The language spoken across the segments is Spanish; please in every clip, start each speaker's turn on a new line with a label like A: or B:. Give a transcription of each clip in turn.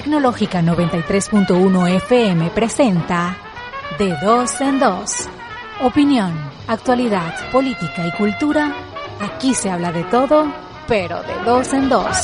A: Tecnológica 93.1 FM presenta De Dos en Dos. Opinión, actualidad, política y cultura. Aquí se habla de todo, pero de dos en dos.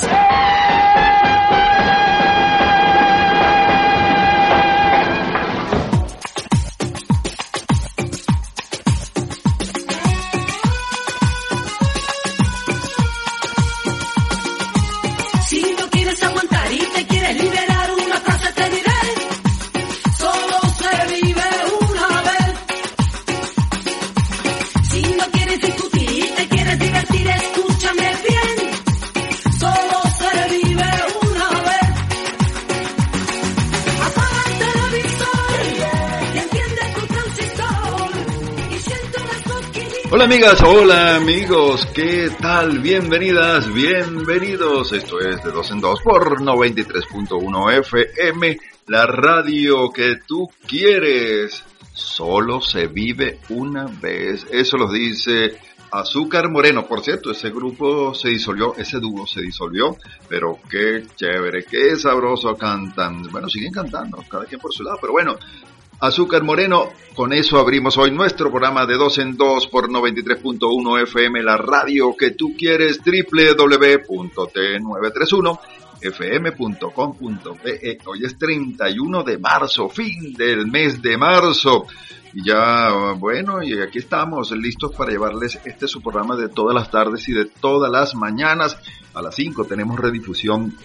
B: Hola amigas, hola amigos, ¿qué tal? Bienvenidas, bienvenidos. Esto es de dos en dos por 93.1 FM, la radio que tú quieres. Solo se vive una vez. Eso lo dice Azúcar Moreno. Por cierto, ese grupo se disolvió, ese dúo se disolvió, pero qué chévere, qué sabroso cantan. Bueno, siguen cantando, cada quien por su lado, pero bueno, Azúcar Moreno, con eso abrimos hoy nuestro programa de dos en dos por 93.1 FM, la radio que tú quieres, www.t931 fm.com.be. Hoy es 31 de marzo, fin del mes de marzo. Y ya, bueno, y aquí estamos listos para llevarles este su programa de todas las tardes y de todas las mañanas. A las 5 tenemos redifusión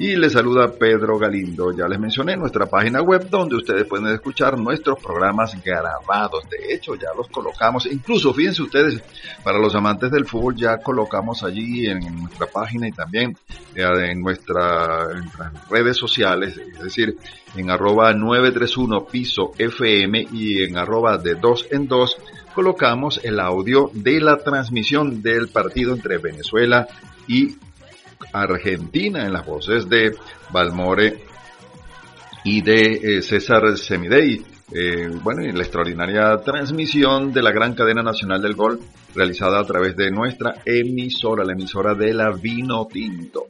B: y les saluda Pedro Galindo. Ya les mencioné nuestra página web donde ustedes pueden escuchar nuestros programas grabados. De hecho, ya los colocamos. Incluso, fíjense ustedes, para los amantes del fútbol ya colocamos allí en nuestra página y también eh, en, nuestra, nuestras redes sociales, es decir, en arroba 931 piso FM y en arroba de dos en dos colocamos el audio de la transmisión del partido entre Venezuela y Argentina en las voces de Balmore y de eh, César Semidey. Eh, bueno, y la extraordinaria transmisión de la gran cadena nacional del gol realizada a través de nuestra emisora, la emisora de la Vino Tinto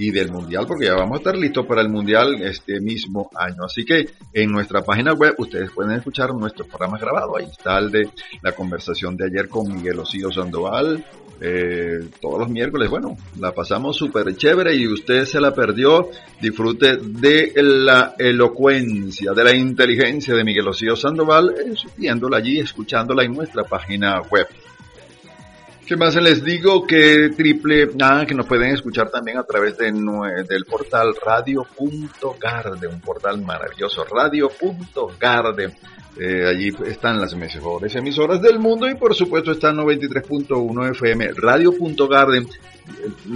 B: y del Mundial, porque ya vamos a estar listos para el Mundial este mismo año. Así que en nuestra página web ustedes pueden escuchar nuestros programas grabados. Ahí está el de la conversación de ayer con Miguel Osío Sandoval, eh, todos los miércoles. Bueno, la pasamos súper chévere y usted se la perdió. Disfrute de la elocuencia, de la inteligencia de Miguel Osío Sandoval, eh, viéndola allí, escuchándola en nuestra página web. ¿Qué más les digo? Que triple, ah, que nos pueden escuchar también a través de, del portal radio.garde, un portal maravilloso, radio.garde. Eh, allí están las mejores emisoras del mundo y por supuesto está 93.1 FM, radio.garden.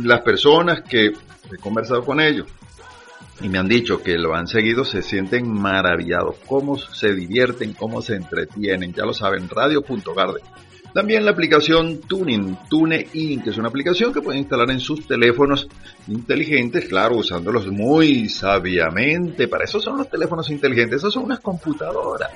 B: Las personas que he conversado con ellos y me han dicho que lo han seguido se sienten maravillados, cómo se divierten, cómo se entretienen, ya lo saben, radio.garden. También la aplicación Tuning, TuneIn, que es una aplicación que pueden instalar en sus teléfonos inteligentes, claro, usándolos muy sabiamente. Para eso son los teléfonos inteligentes, esos son unas computadoras.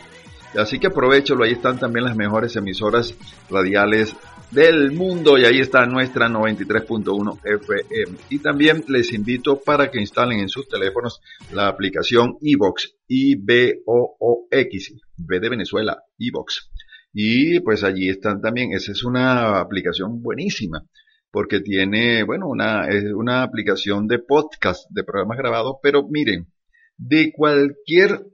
B: Así que aprovechalo, ahí están también las mejores emisoras radiales del mundo y ahí está nuestra 93.1 FM. Y también les invito para que instalen en sus teléfonos la aplicación iBox, I-B-O-O-X, B de Venezuela, iBox. Y pues allí están también, esa es una aplicación buenísima, porque tiene, bueno, una, es una aplicación de podcast, de programas grabados, pero miren, de cualquier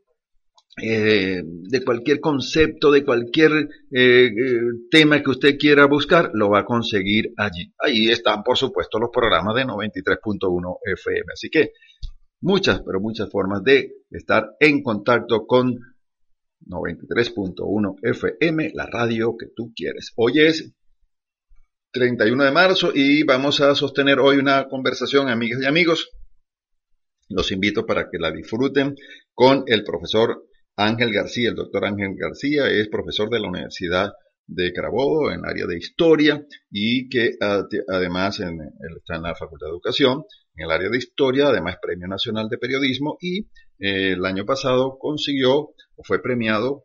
B: eh, de cualquier concepto, de cualquier eh, eh, tema que usted quiera buscar, lo va a conseguir allí. Ahí están, por supuesto, los programas de 93.1 FM. Así que muchas, pero muchas formas de estar en contacto con 93.1 FM, la radio que tú quieres. Hoy es 31 de marzo y vamos a sostener hoy una conversación, amigas y amigos. Los invito para que la disfruten con el profesor Ángel García. El doctor Ángel García es profesor de la Universidad de Carabobo en área de historia y que además está en la Facultad de Educación en el área de historia, además Premio Nacional de Periodismo y eh, el año pasado consiguió fue premiado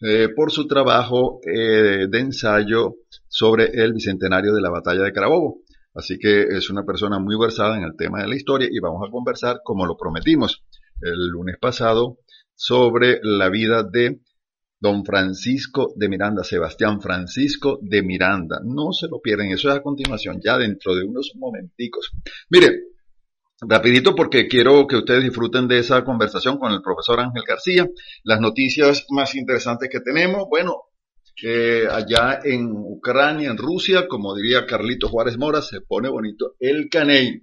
B: eh, por su trabajo eh, de ensayo sobre el bicentenario de la batalla de Carabobo. Así que es una persona muy versada en el tema de la historia y vamos a conversar como lo prometimos. el lunes pasado sobre la vida de don Francisco de Miranda, Sebastián Francisco de Miranda. No se lo pierden, eso es a continuación, ya dentro de unos momenticos. Mire, rapidito porque quiero que ustedes disfruten de esa conversación con el profesor Ángel García. Las noticias más interesantes que tenemos, bueno, allá en Ucrania, en Rusia, como diría Carlito Juárez Mora, se pone bonito el caney.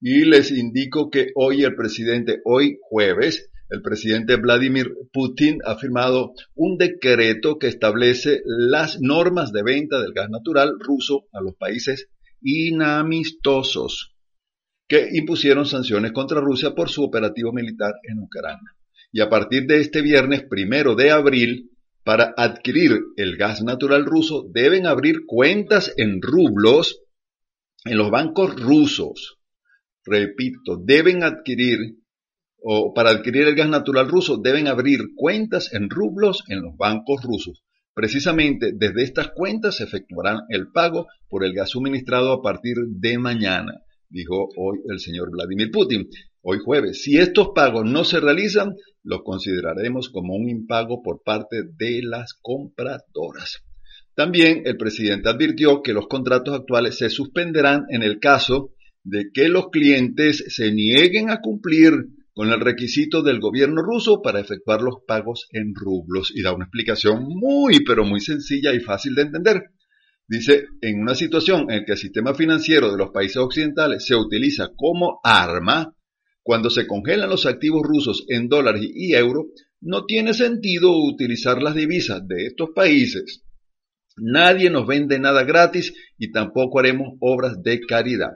B: Y les indico que hoy el presidente, hoy jueves, el presidente Vladimir Putin ha firmado un decreto que establece las normas de venta del gas natural ruso a los países inamistosos que impusieron sanciones contra Rusia por su operativo militar en Ucrania. Y a partir de este viernes primero de abril, para adquirir el gas natural ruso, deben abrir cuentas en rublos en los bancos rusos. Repito, deben adquirir, o para adquirir el gas natural ruso, deben abrir cuentas en rublos en los bancos rusos. Precisamente desde estas cuentas se efectuarán el pago por el gas suministrado a partir de mañana dijo hoy el señor Vladimir Putin. Hoy jueves, si estos pagos no se realizan, los consideraremos como un impago por parte de las compradoras. También el presidente advirtió que los contratos actuales se suspenderán en el caso de que los clientes se nieguen a cumplir con el requisito del gobierno ruso para efectuar los pagos en rublos y da una explicación muy pero muy sencilla y fácil de entender. Dice, en una situación en que el sistema financiero de los países occidentales se utiliza como arma, cuando se congelan los activos rusos en dólares y euros, no tiene sentido utilizar las divisas de estos países. Nadie nos vende nada gratis y tampoco haremos obras de caridad.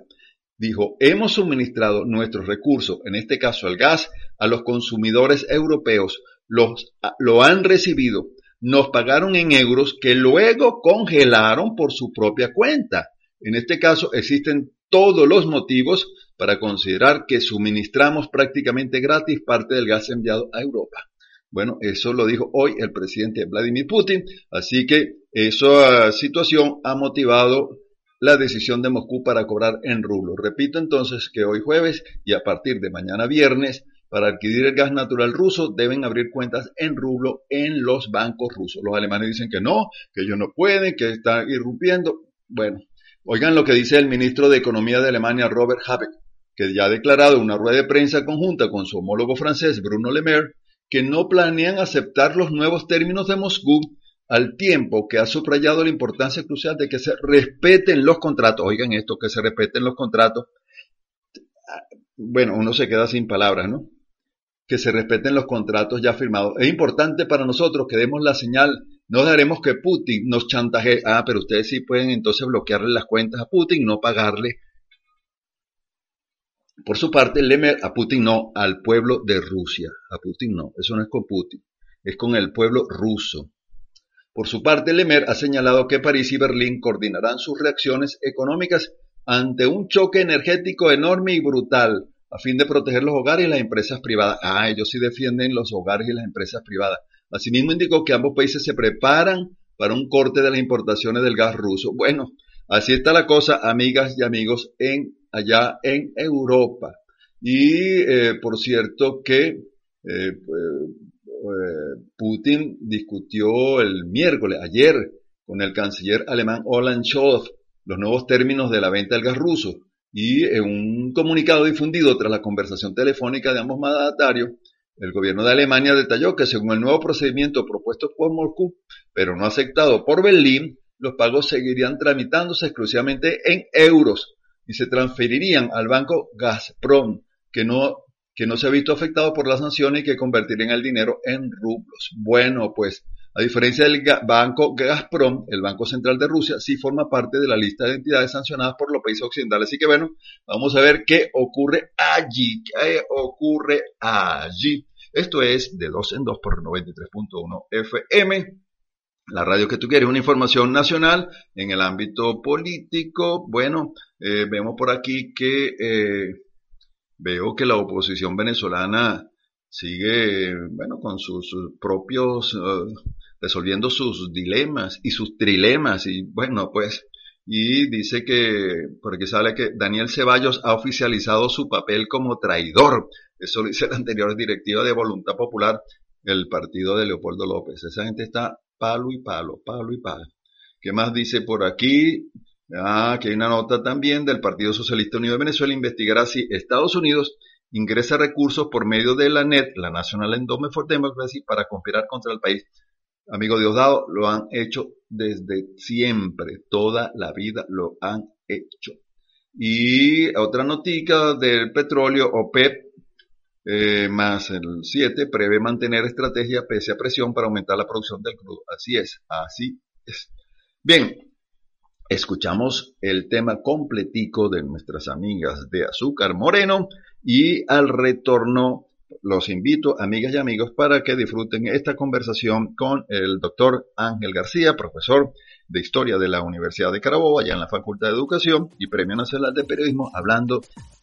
B: Dijo, hemos suministrado nuestros recursos, en este caso el gas, a los consumidores europeos. Los, lo han recibido nos pagaron en euros que luego congelaron por su propia cuenta. En este caso existen todos los motivos para considerar que suministramos prácticamente gratis parte del gas enviado a Europa. Bueno, eso lo dijo hoy el presidente Vladimir Putin, así que esa situación ha motivado la decisión de Moscú para cobrar en rublos. Repito entonces que hoy jueves y a partir de mañana viernes para adquirir el gas natural ruso deben abrir cuentas en rublo en los bancos rusos. Los alemanes dicen que no, que ellos no pueden, que están irrumpiendo. Bueno, oigan lo que dice el ministro de Economía de Alemania, Robert Habeck, que ya ha declarado en una rueda de prensa conjunta con su homólogo francés, Bruno Le Maire, que no planean aceptar los nuevos términos de Moscú al tiempo que ha subrayado la importancia crucial de que se respeten los contratos. Oigan esto, que se respeten los contratos. Bueno, uno se queda sin palabras, ¿no? Que se respeten los contratos ya firmados. Es importante para nosotros que demos la señal. No daremos que Putin nos chantaje. Ah, pero ustedes sí pueden entonces bloquearle las cuentas a Putin, no pagarle. Por su parte, Lemer a Putin no, al pueblo de Rusia. A Putin no, eso no es con Putin, es con el pueblo ruso. Por su parte, Lemer ha señalado que París y Berlín coordinarán sus reacciones económicas ante un choque energético enorme y brutal a fin de proteger los hogares y las empresas privadas. Ah, ellos sí defienden los hogares y las empresas privadas. Asimismo indicó que ambos países se preparan para un corte de las importaciones del gas ruso. Bueno, así está la cosa, amigas y amigos, en allá en Europa. Y eh, por cierto que eh, eh, Putin discutió el miércoles, ayer, con el canciller alemán Olaf Scholz, los nuevos términos de la venta del gas ruso. Y en un comunicado difundido tras la conversación telefónica de ambos mandatarios, el gobierno de Alemania detalló que según el nuevo procedimiento propuesto por Moscú, pero no aceptado por Berlín, los pagos seguirían tramitándose exclusivamente en euros y se transferirían al banco Gazprom, que no, que no se ha visto afectado por las sanciones y que convertirían el dinero en rublos. Bueno, pues a diferencia del banco Gazprom, el Banco Central de Rusia sí forma parte de la lista de entidades sancionadas por los países occidentales. Así que bueno, vamos a ver qué ocurre allí. ¿Qué ocurre allí? Esto es de 2 en 2 por 93.1 FM. La radio que tú quieres, una información nacional en el ámbito político. Bueno, eh, vemos por aquí que eh, veo que la oposición venezolana sigue, bueno, con sus, propios, eh, resolviendo sus dilemas y sus trilemas y bueno, pues,
C: y dice que, porque sale que Daniel Ceballos ha oficializado su papel como traidor. Eso lo dice la anterior directiva de Voluntad Popular, el partido de Leopoldo López. Esa gente está palo y palo, palo y palo. ¿Qué más dice por aquí? Ah, que hay una nota también del Partido Socialista Unido de Venezuela investigará si Estados Unidos ingresa recursos por medio de la NET, la National Endowment for Democracy, para conspirar contra el país. Amigo Diosdado, lo han hecho desde siempre, toda la vida lo han hecho. Y otra notica del petróleo, OPEP, eh, más el 7, prevé mantener estrategia pese a presión para aumentar la producción del crudo. Así es, así es. Bien, escuchamos el tema completico de nuestras amigas de Azúcar Moreno y al retorno los invito, amigas y amigos, para que disfruten esta conversación con el doctor Ángel García, profesor de Historia de la Universidad de Carabobo, allá en la Facultad de Educación y Premio Nacional de Periodismo, hablando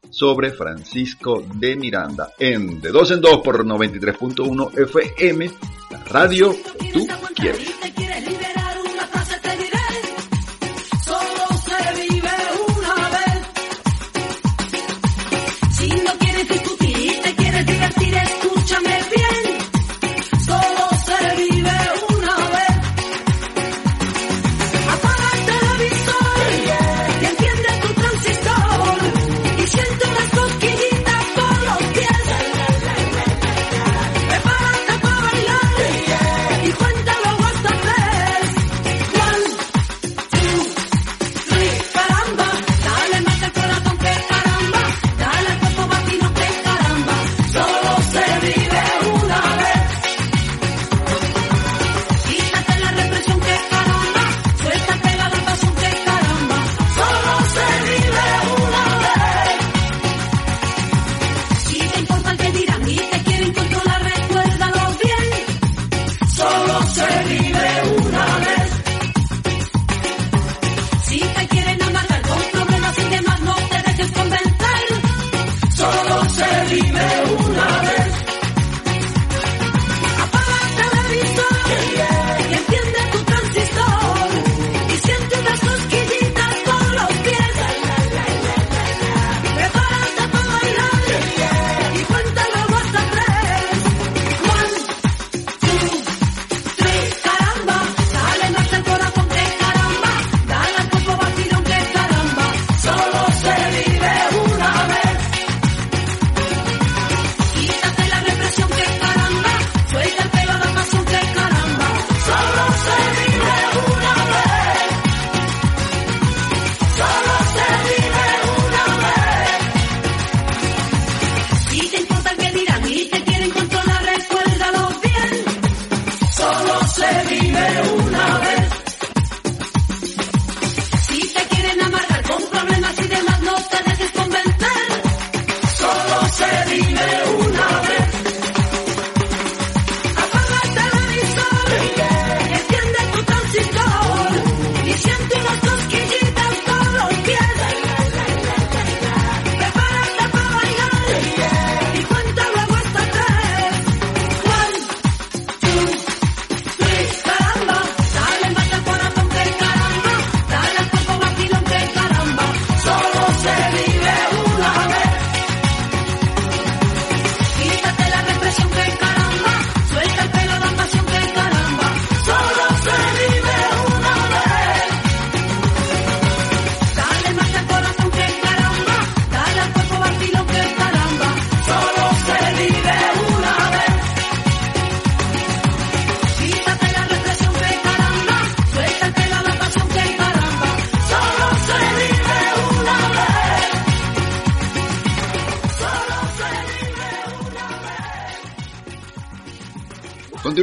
C: sobre Francisco de Miranda en De Dos en Dos por 93.1 FM, radio tú quieres.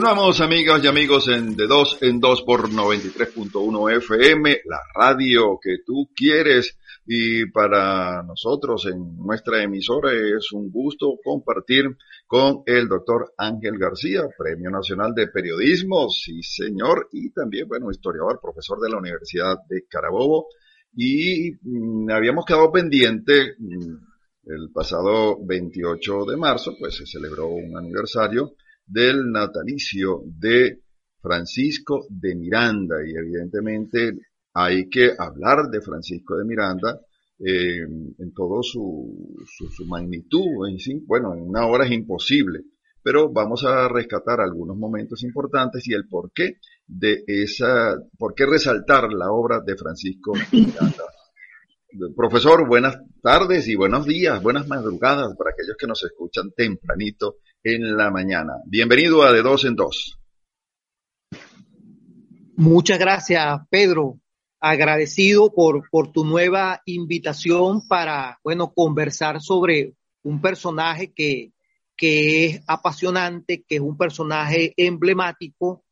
C: Continuamos, amigas y amigos, en De Dos en Dos por 93.1 FM, la radio que tú quieres. Y para nosotros en nuestra emisora es un gusto compartir con el doctor Ángel García, Premio Nacional de Periodismo, sí señor, y también, bueno, historiador, profesor de la Universidad de Carabobo. Y mm, habíamos quedado pendiente, mm, el pasado 28 de marzo, pues se celebró un aniversario del natalicio de Francisco de Miranda y evidentemente
B: hay que hablar de Francisco de Miranda eh, en todo su, su, magnitud. En bueno, en una hora es imposible, pero vamos a rescatar algunos momentos importantes y el porqué de esa, por qué resaltar la obra de Francisco de Miranda. Profesor, buenas tardes y buenos días, buenas madrugadas para aquellos que nos escuchan tempranito en la mañana. Bienvenido a De Dos en Dos.
D: Muchas gracias, Pedro. Agradecido por, por tu nueva invitación para, bueno, conversar sobre un personaje que, que es apasionante, que es un personaje emblemático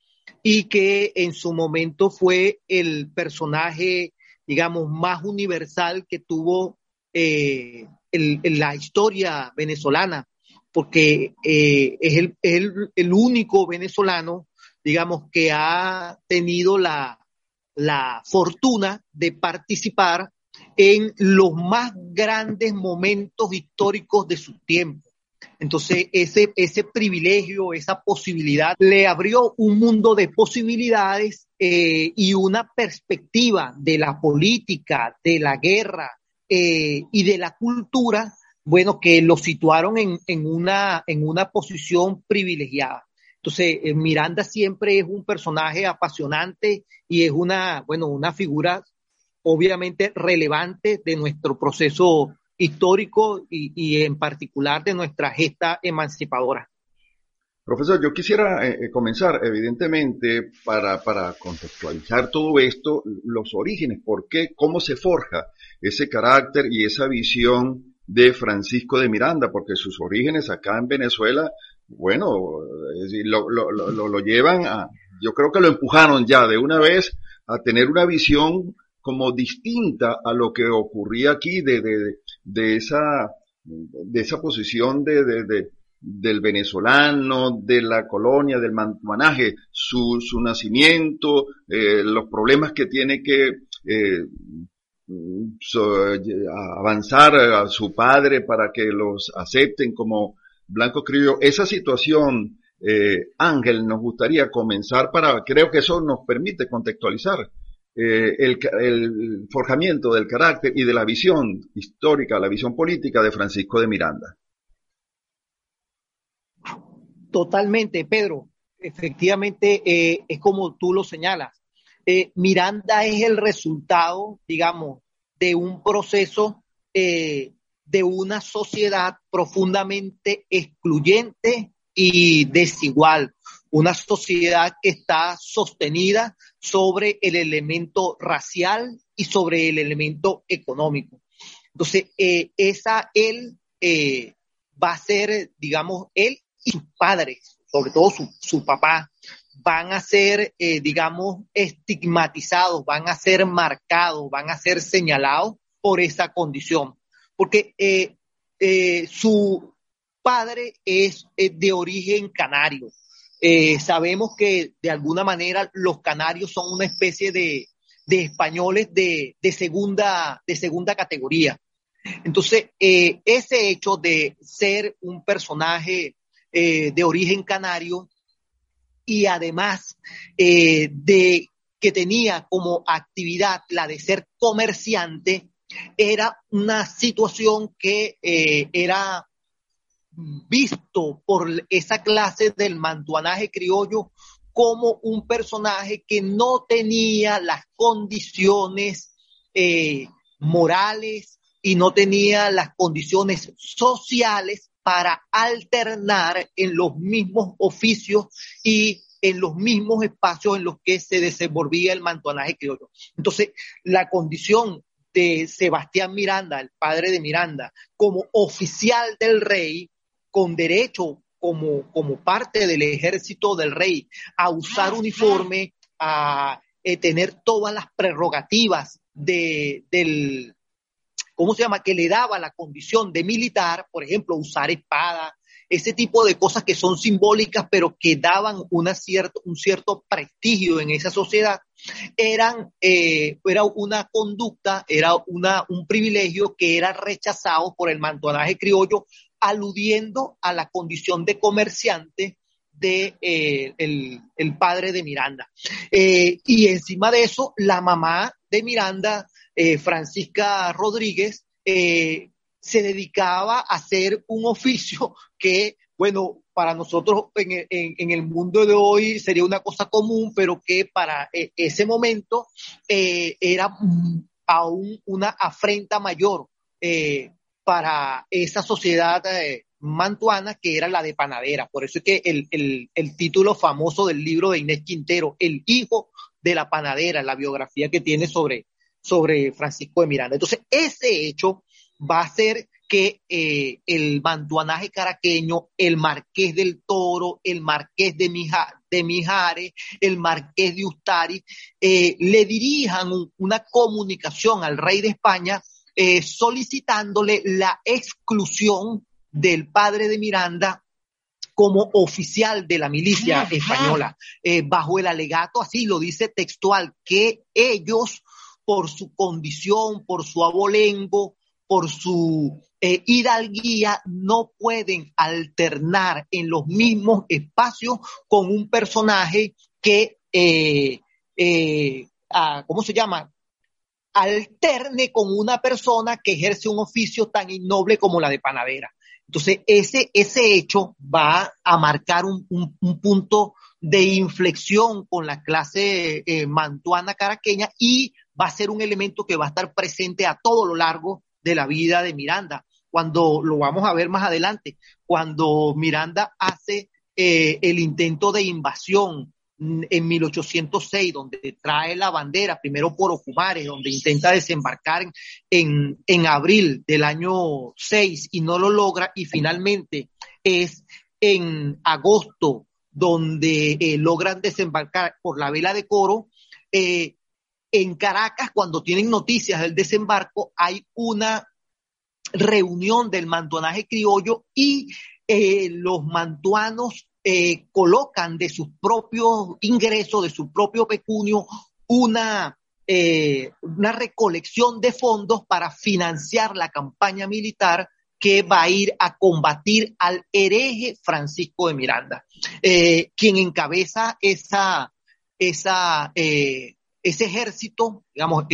D: y que en su momento fue el personaje digamos, más universal que tuvo eh, la historia venezolana, porque eh, es, el, el, único venezolano, digamos, que ha tenido la, la fortuna de participar en los más grandes momentos históricos de su tiempo. Entonces, ese, ese privilegio, esa posibilidad, le abrió un mundo de posibilidades eh, y una perspectiva de la política, de la guerra eh, y de la cultura, bueno, que lo situaron en, en, una, en una posición privilegiada. Entonces, eh, Miranda siempre es un personaje apasionante y es una, bueno, una figura obviamente relevante de nuestro proceso histórico y, en particular de nuestra gesta emancipadora.
B: Profesor, yo quisiera eh, eh, comenzar, evidentemente, para, para, contextualizar todo esto, los orígenes, por qué, cómo se forja ese carácter y esa visión de Francisco de Miranda, porque sus orígenes acá en Venezuela, bueno, lo, lo, lo, lo llevan a, yo creo que lo empujaron ya de una vez a tener una visión como distinta a lo que ocurría aquí de, de, de esa, de esa posición de, de, del venezolano, de la colonia, del mantuanaje, su, su nacimiento, eh, los problemas que tiene que eh, avanzar a su padre para que los acepten como blanco criollo. Esa situación, eh, Ángel, nos gustaría comenzar para, creo que eso nos permite contextualizar eh, el, forjamiento del carácter y de la visión histórica, la visión política de Francisco de Miranda.
D: Totalmente, Pedro. Efectivamente, eh, es como tú lo señalas. Eh, Miranda es el resultado, digamos, de un proceso de una sociedad profundamente excluyente y desigual, una sociedad que está sostenida sobre el elemento racial y sobre el elemento económico. Entonces, eh, esa él eh, va a ser, digamos, él y sus padres, sobre todo su, su papá, van a ser, eh, digamos, estigmatizados, van a ser marcados, van a ser señalados por esa condición. Porque su padre es de origen canario, eh, sabemos que de alguna manera los canarios son una especie de, españoles de, segunda, de segunda categoría. Entonces, eh, ese hecho de ser un personaje eh, de origen canario y además de que tenía como actividad la de ser comerciante, era una situación que era visto por esa clase del mantuanaje criollo como un personaje que no tenía las condiciones eh, morales y no tenía las condiciones sociales para alternar en los mismos oficios y en los mismos espacios en los que se desenvolvía el mantuanaje criollo. Entonces, la condición de Sebastián Miranda, el padre de Miranda, como oficial del rey, con derecho como, como parte del ejército del rey a usar uniforme, a eh, tener todas las prerrogativas de, del, ¿cómo se llama? Que le daba la condición de militar, por ejemplo, usar espada, ese tipo de cosas que son simbólicas, pero que daban una cierto, un cierto prestigio en esa sociedad, eran, eh, era una conducta, era una, un privilegio que era rechazado por el mantonaje criollo aludiendo a la condición de comerciante de eh, el, padre de Miranda. Eh, y encima de eso, la mamá de Miranda, eh, Francisca Rodríguez, se dedicaba a hacer un oficio que, bueno, para nosotros en, el mundo de hoy sería una cosa común, pero que para ese momento era aún una afrenta mayor para esa sociedad mantuana, que era la de panadera. Por eso es que el, el, título famoso del libro de Inés Quintero, El hijo de la panadera, la biografía que tiene sobre, sobre Francisco de Miranda. Entonces, ese hecho va a hacer que eh, el mantuanaje caraqueño, el marqués del Toro, el marqués de, de Mijares, el marqués de Ustari, eh, le dirijan una comunicación al rey de España eh, solicitándole la exclusión del padre de Miranda como oficial de la milicia española, eh, bajo el alegato, así lo dice textual, que ellos, por su condición, por su abolengo, por su eh, hidalguía, no pueden alternar en los mismos espacios con un personaje que, eh, ah, ¿cómo se llama? alterne con una persona que ejerce un oficio tan innoble como la de panadera. Entonces, ese, ese hecho va a marcar un, punto de inflexión con la clase eh, mantuana caraqueña y va a ser un elemento que va a estar presente a todo lo largo de la vida de Miranda. Cuando lo vamos a ver más adelante, cuando Miranda hace eh, el intento de invasión en 1806, donde trae la bandera, primero por Ocumares, donde intenta desembarcar en, en abril del año 6 y no lo logra, y finalmente es en agosto donde eh, logran desembarcar por la vela de coro. Eh, en Caracas, cuando tienen noticias del desembarco, hay una reunión del mantuanaje criollo y eh, los mantuanos eh, colocan de sus propios ingresos, de su propio pecunio, una, eh, una recolección de fondos para financiar la campaña militar que va a ir a combatir al hereje Francisco de Miranda, quien encabeza esa, esa, ese ejército, digamos,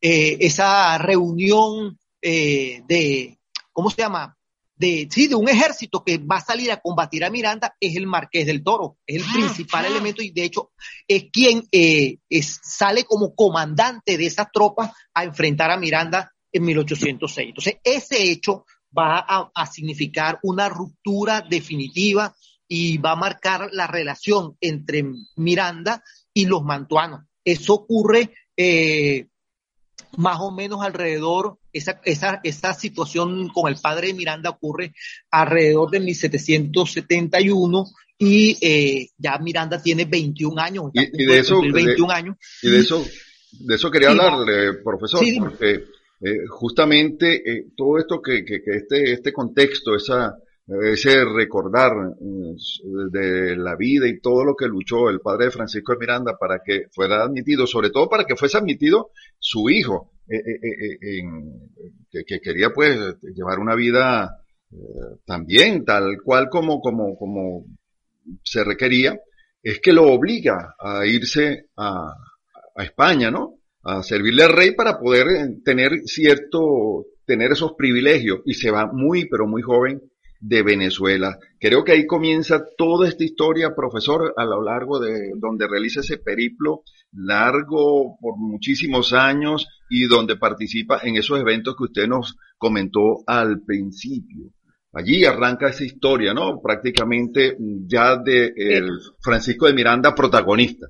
D: esa reunión de, ¿cómo se llama? de, sí, de un ejército que va a salir a combatir a Miranda es el Marqués del Toro, es el principal elemento y de hecho es quien eh, sale como comandante de esas tropas a enfrentar a Miranda en 1806. Entonces, ese hecho va a, significar una ruptura definitiva y va a marcar la relación entre Miranda y los mantuanos. Eso ocurre eh, más o menos alrededor, esa, esa, esa situación con el padre de Miranda ocurre alrededor de 1771 y eh, ya Miranda tiene 21 años.
B: Y, de eso, 21 años. Y de eso, de eso quería hablarle, profesor, porque eh, justamente eh, todo esto que, que, que, este, este contexto, esa, ese recordar mm, de la vida y todo lo que luchó el padre de Francisco de Miranda para que fuera admitido, sobre todo para que fuese admitido su hijo, eh, eh, eh, que, quería pues llevar una vida también tal cual como, como, como se requería, es que lo obliga a irse a, a España, ¿no? A servirle al rey para poder tener cierto, tener esos privilegios y se va muy, pero muy joven de Venezuela. Creo que ahí comienza toda esta historia, profesor, a lo largo de donde realiza ese periplo largo por muchísimos años y donde participa en esos eventos que usted nos comentó al principio. Allí arranca esa historia, ¿no? Prácticamente ya de el Francisco de Miranda protagonista.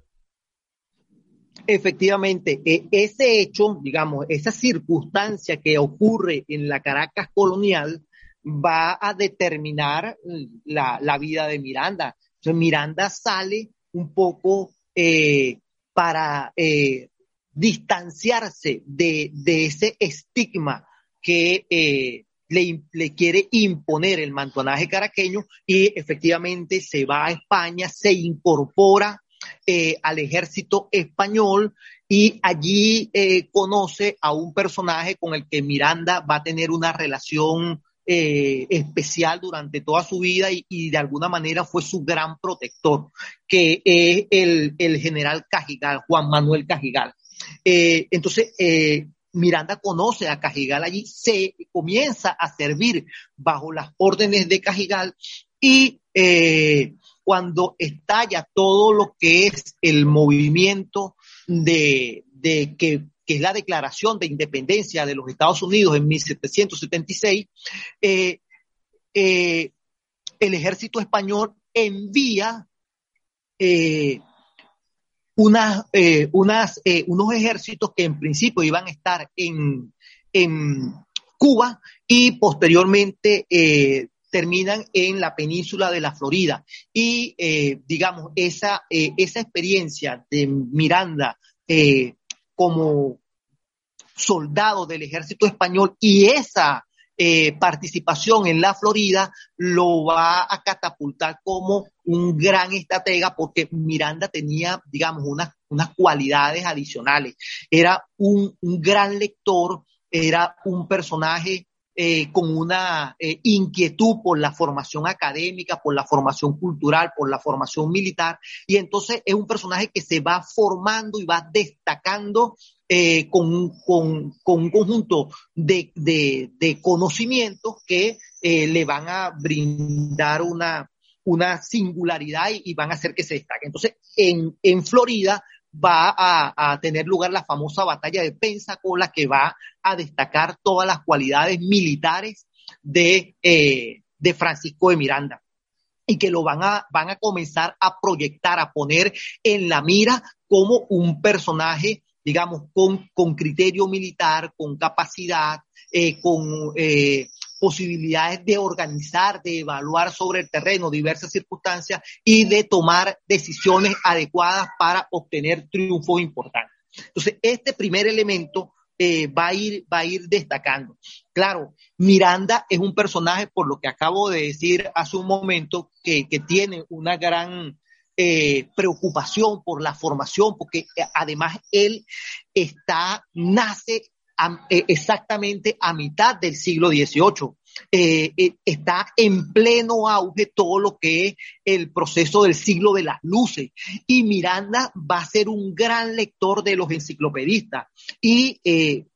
D: Efectivamente, e, ese hecho, digamos, esa circunstancia que ocurre en la Caracas colonial, va a determinar la, vida de Miranda. Entonces, Miranda sale un poco eh, para eh, distanciarse de, ese estigma que eh, le, quiere imponer el mantonaje caraqueño y efectivamente se va a España, se incorpora al ejército español y allí conoce a un personaje con el que Miranda va a tener una relación eh, especial durante toda su vida y, de alguna manera fue su gran protector, que es el, general Cajigal, Juan Manuel Cajigal. Eh, entonces, eh, Miranda conoce a Cajigal allí, se comienza a servir bajo las órdenes de Cajigal y cuando estalla todo lo que es el movimiento de, que que es la Declaración de Independencia de los Estados Unidos en 1776, eh, eh, el ejército español envía eh, unas, unos ejércitos que en principio iban a estar en, en Cuba y posteriormente terminan en la península de la Florida. Y digamos, esa, esa experiencia de Miranda como soldado del ejército español y esa eh, participación en la Florida lo va a catapultar como un gran estratega porque Miranda tenía, digamos, unas, unas cualidades adicionales. Era un, un gran lector, era un personaje eh, con una eh, inquietud por la formación académica, por la formación cultural, por la formación militar, y entonces es un personaje que se va formando y va destacando eh, con, un conjunto de, conocimientos que le van a brindar una, singularidad y, van a hacer que se destaque. Entonces, en, en Florida, va a, tener lugar la famosa batalla de Pensacola que va a destacar todas las cualidades militares de, eh, de Francisco de Miranda y que lo van a, van a comenzar a proyectar, a poner en la mira como un personaje, digamos, con, con criterio militar, con capacidad, eh, con eh, posibilidades de organizar, de evaluar sobre el terreno diversas circunstancias y de tomar decisiones adecuadas para obtener triunfos importantes. Entonces, este primer elemento eh, va, a ir, va a ir destacando. Claro, Miranda es un personaje, por lo que acabo de decir hace un momento, que, que tiene una gran eh, preocupación por la formación, porque eh, además él está, nace eh, exactamente a mitad del siglo XVIII. Eh, eh, está en pleno auge todo lo que es el proceso del siglo de las luces. Y Miranda va a ser un gran lector de los enciclopedistas y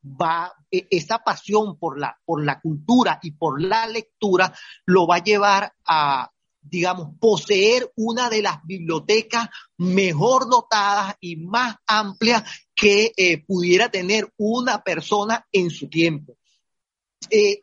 D: va, esa pasión por la, por la cultura y por la lectura lo va a llevar a digamos, poseer una de las bibliotecas mejor dotadas y más amplias que eh, pudiera tener una persona en su tiempo. Eh,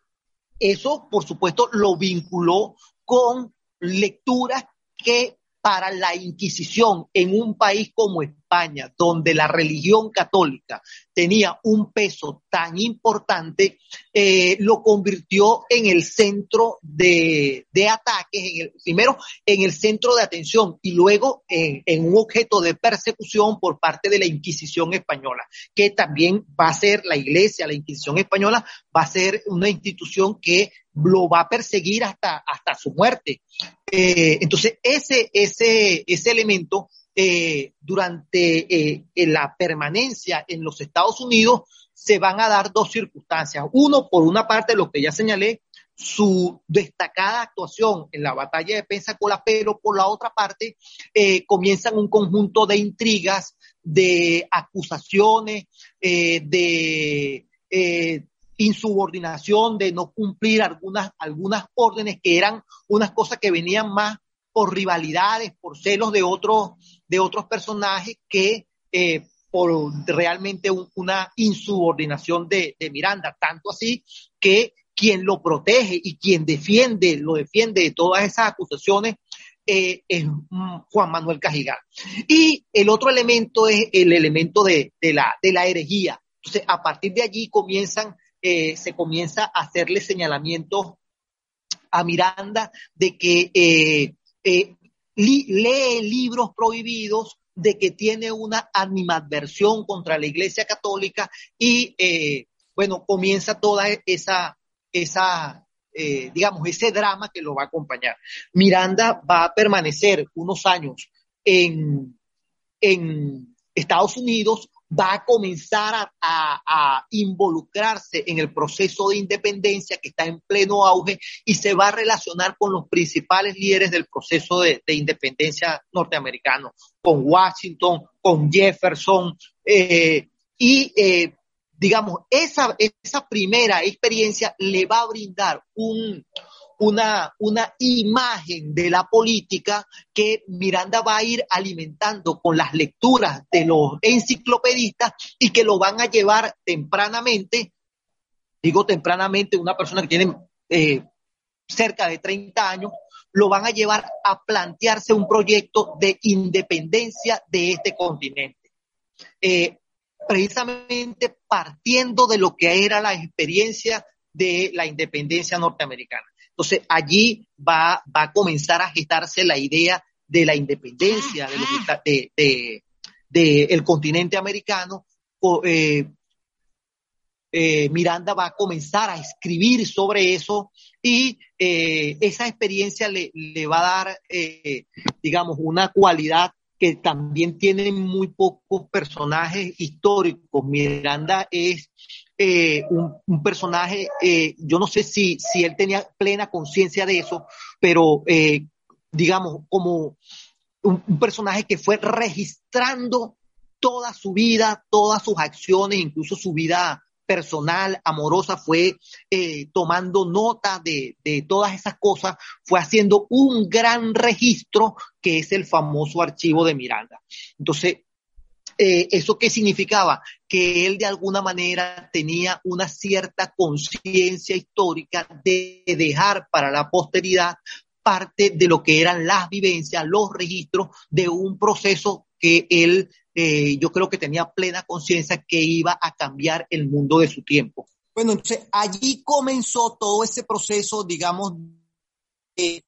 D: eso, por supuesto, lo vinculó con lecturas que para la Inquisición en un país como España, donde la religión católica tenía un peso tan importante, eh, lo convirtió en el centro de, ataques, en el, primero en el centro de atención y luego en, en, un objeto de persecución por parte de la Inquisición española, que también va a ser la Iglesia, la Inquisición española, va a ser una institución que lo va a perseguir hasta, hasta su muerte. Eh, entonces, ese, ese, ese elemento eh, durante eh, la permanencia en los Estados Unidos se van a dar dos circunstancias. Uno, por una parte, lo que ya señalé, su destacada actuación en la batalla de Pensacola, pero por la otra parte comienzan un conjunto de intrigas, de acusaciones, de insubordinación, de no cumplir algunas, algunas órdenes que eran unas cosas que venían más por rivalidades, por celos de otros, de otros personajes que eh, por realmente una insubordinación de, Miranda, tanto así que quien lo protege y quien defiende, lo defiende de todas esas acusaciones eh, es Juan Manuel Cajigal. Y el otro elemento es el elemento de, de, la, de la herejía. Entonces, a partir de allí comienzan eh, se comienza a hacerle señalamientos a Miranda de que eh, eh, lee libros prohibidos, de que tiene una animadversión contra la Iglesia Católica y, bueno, comienza toda esa, digamos, ese drama que lo va a acompañar. Miranda va a permanecer unos años en Estados Unidos va a comenzar a, involucrarse en el proceso de independencia que está en pleno auge y se va a relacionar con los principales líderes del proceso de, independencia norteamericano, con Washington, con Jefferson, eh, y eh, digamos, esa, esa primera experiencia le va a brindar un, una, una imagen de la política que Miranda va a ir alimentando con las lecturas de los enciclopedistas y que lo van a llevar tempranamente, digo tempranamente, una persona que tiene eh, cerca de 30 años, lo van a llevar a plantearse un proyecto de independencia de este continente. Eh, precisamente partiendo de lo que era la experiencia de la independencia norteamericana. Entonces, allí va, va a comenzar a gestarse la idea de la independencia de, continente americano. Eh, eh, Miranda va a comenzar a escribir sobre eso y eh, esa experiencia le, le, va a dar, digamos, una cualidad que también tiene muy pocos personajes históricos. Miranda es eh, un, personaje, eh, yo no sé si, si él tenía plena conciencia de eso, pero eh, digamos, como un, personaje que fue registrando toda su vida, todas sus acciones, incluso su vida personal, amorosa, fue tomando nota de, de, todas esas cosas, fue haciendo un gran registro que es el famoso archivo de Miranda. Entonces, eh, ¿Eso qué significaba? Que él de alguna manera tenía una cierta conciencia histórica de dejar para la posteridad parte de lo que eran las vivencias, los registros de un proceso que él, eh, yo creo que tenía plena conciencia que iba a cambiar el mundo de su tiempo. Bueno, entonces allí comenzó todo ese proceso, digamos, de,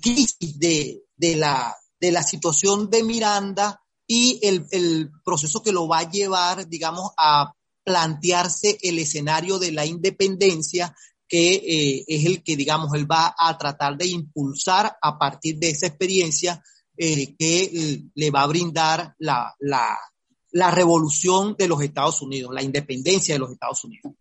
D: crisis de, la, de la situación de Miranda y el, el proceso que lo va a llevar, digamos, a plantearse el escenario de la independencia que eh, es el que, digamos, él va a tratar de impulsar a partir de esa experiencia eh, que eh, le va a brindar la, la, la, revolución de los Estados Unidos, la independencia de los Estados Unidos.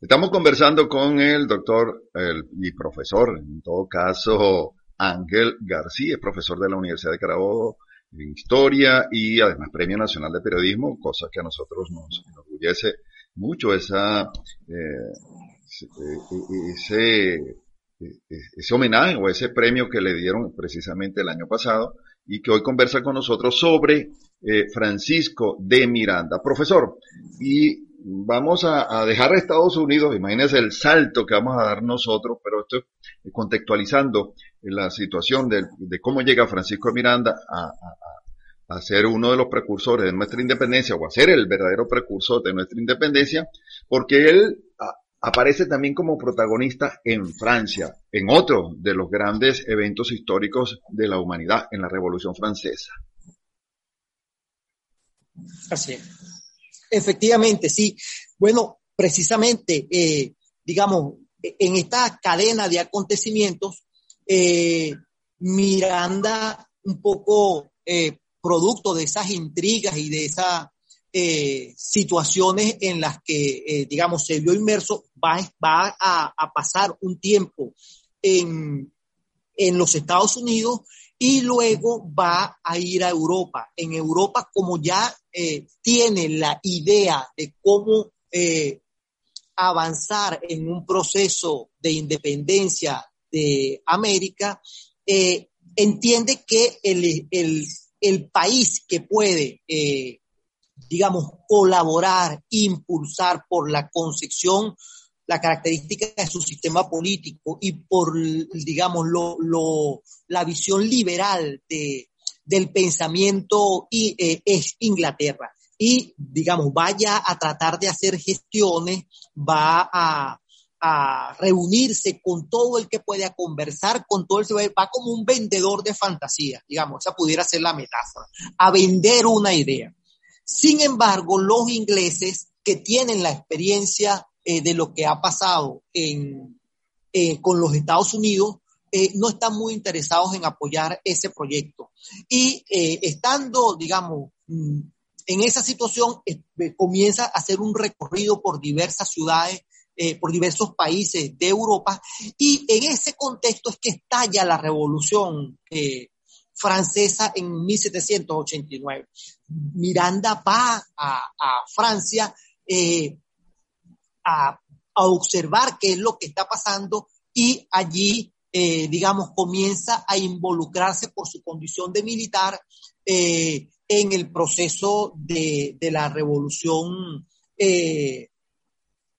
B: Estamos conversando con el doctor el, y profesor, en todo caso, Ángel García, profesor de la Universidad de Carabobo, historia y además Premio Nacional de Periodismo, cosa que a nosotros nos enorgullece mucho esa, eh, ese, ese homenaje o ese premio que le dieron precisamente el año pasado y que hoy conversa con nosotros sobre eh, Francisco de Miranda. Profesor, y vamos a, dejar a Estados Unidos, imagínense el salto que vamos a dar nosotros, pero esto contextualizando la situación de, cómo llega Francisco Miranda a, a, ser uno de los precursores de nuestra independencia o a ser el verdadero precursor de nuestra independencia, porque él aparece también como protagonista en Francia, en otro de los grandes eventos históricos de la humanidad, en la Revolución Francesa.
D: Así Efectivamente, sí. Bueno, precisamente, eh, digamos, en esta cadena de acontecimientos, eh, Miranda, un poco eh, producto de esas intrigas y de esas situaciones en las que, digamos, se vio inmerso, va, va a, pasar un tiempo en, en los Estados Unidos y luego va a ir a Europa. En Europa, como ya eh, tiene la idea de cómo eh, avanzar en un proceso de independencia de América, eh, entiende que el, el, el, país que puede, digamos, colaborar, impulsar por la concepción la característica de su sistema político y por, digamos, lo, lo, la visión liberal de, del pensamiento y, eh, es Inglaterra. Y, digamos, vaya a tratar de hacer gestiones, va a, reunirse con todo el que puede, a conversar con todo el que va como un vendedor de fantasía, digamos, esa pudiera ser la metáfora, a vender una idea. Sin embargo, los ingleses que tienen la experiencia eh, de lo que ha pasado en, eh, con los Estados Unidos, eh, no están muy interesados en apoyar ese proyecto. Y estando, digamos, mm, en esa situación comienza a hacer un recorrido por diversas ciudades eh, por diversos países de Europa y en ese contexto es que estalla la revolución eh, francesa en 1789. Miranda va a, Francia eh, a, observar qué es lo que está pasando y allí, digamos, comienza a involucrarse por su condición de militar en el proceso de, la revolución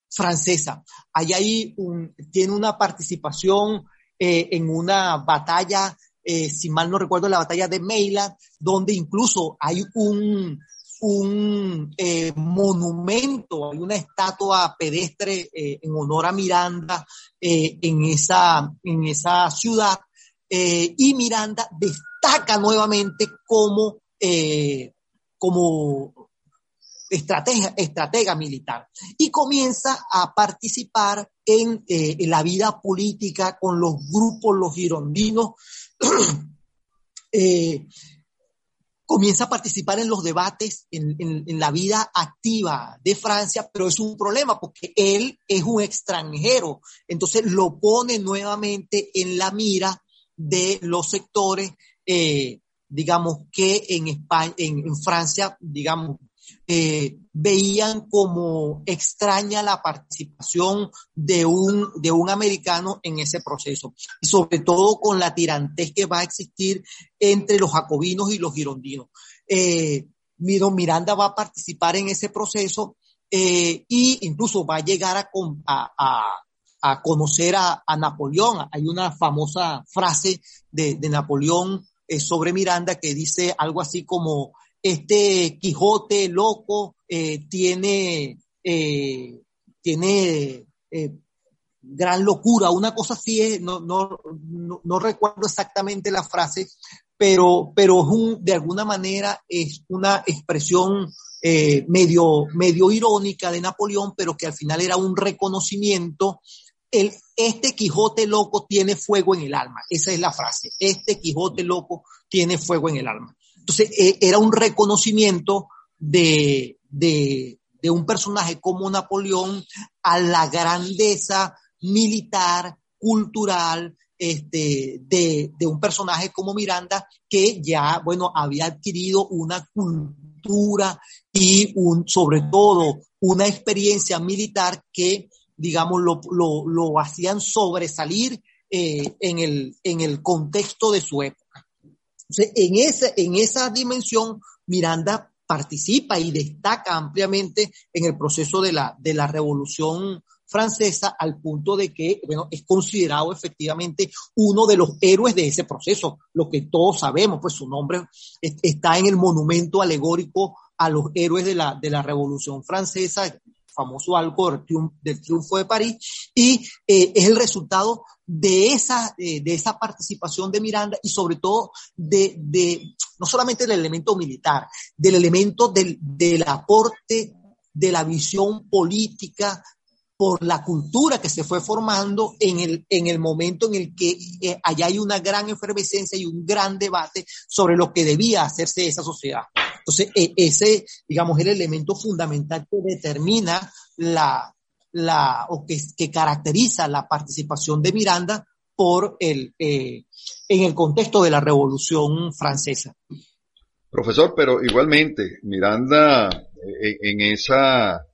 D: francesa. Ahí hay un, tiene una participación eh, en una batalla, eh, si mal no recuerdo, la batalla de Meylan, donde incluso hay un, un eh, monumento, hay una estatua pedestre en honor a Miranda en, esa, en esa ciudad. y Miranda destaca nuevamente como, como estratega, estratega militar y comienza a participar en, eh, la vida política con los grupos, los girondinos. Comienza a participar en los debates, en, en, la vida activa de Francia, pero es un problema porque él es un extranjero, entonces lo pone nuevamente en la mira de los sectores, eh, digamos, que en, España, en Francia, digamos, eh, veían como extraña la participación de un, de un americano en ese proceso, y sobre todo con la tirantez que va a existir entre los jacobinos y los girondinos. Eh, Miranda va a participar en ese proceso eh, incluso va a llegar a, a, conocer a, Napoleón. Hay una famosa frase de, de Napoleón eh, sobre Miranda que dice algo así como este Quijote loco eh, tiene, eh, tiene eh, gran locura, una cosa así es, no, no, no, recuerdo exactamente la frase, pero, pero es un, de alguna manera es una expresión medio, medio irónica de Napoleón, pero que al final era un reconocimiento. El, este Quijote loco tiene fuego en el alma, esa es la frase, este Quijote loco tiene fuego en el alma. Entonces, eh, era un reconocimiento de, de, de, un personaje como Napoleón a la grandeza militar, cultural, este, de, de, un personaje como Miranda que ya, bueno, había adquirido una cultura y un, sobre todo una experiencia militar que, digamos, lo, lo, lo hacían sobresalir eh, en, el, en el contexto de su época en, ese, en esa dimensión, Miranda participa y destaca ampliamente en el proceso de la, de la revolución francesa al punto de que bueno, es considerado efectivamente uno de los héroes de ese proceso, lo que todos sabemos, pues su nombre está en el monumento alegórico a los héroes de la, de la Revolución Francesa, famoso algo del triunfo de París, y eh, es el resultado de esa, eh, de esa participación de Miranda y sobre todo de, de no solamente del elemento militar, del elemento del, del aporte de la visión política por la cultura que se fue formando en el, en el momento en el que eh, allá hay una gran efervescencia y un gran debate sobre lo que debía hacerse esa sociedad. Entonces, e, ese, digamos, el elemento fundamental que determina la, la o que, que caracteriza la participación de Miranda por el, eh, en el contexto de la Revolución Francesa.
B: Profesor, pero igualmente, Miranda eh, en esa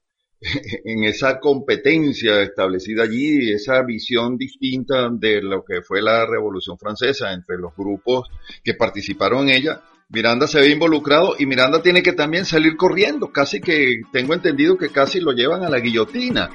B: en esa competencia establecida allí, esa visión distinta de lo que fue la Revolución Francesa entre los grupos que participaron en ella, Miranda se ve involucrado y Miranda tiene que también salir corriendo, casi que tengo entendido que casi lo llevan a la guillotina.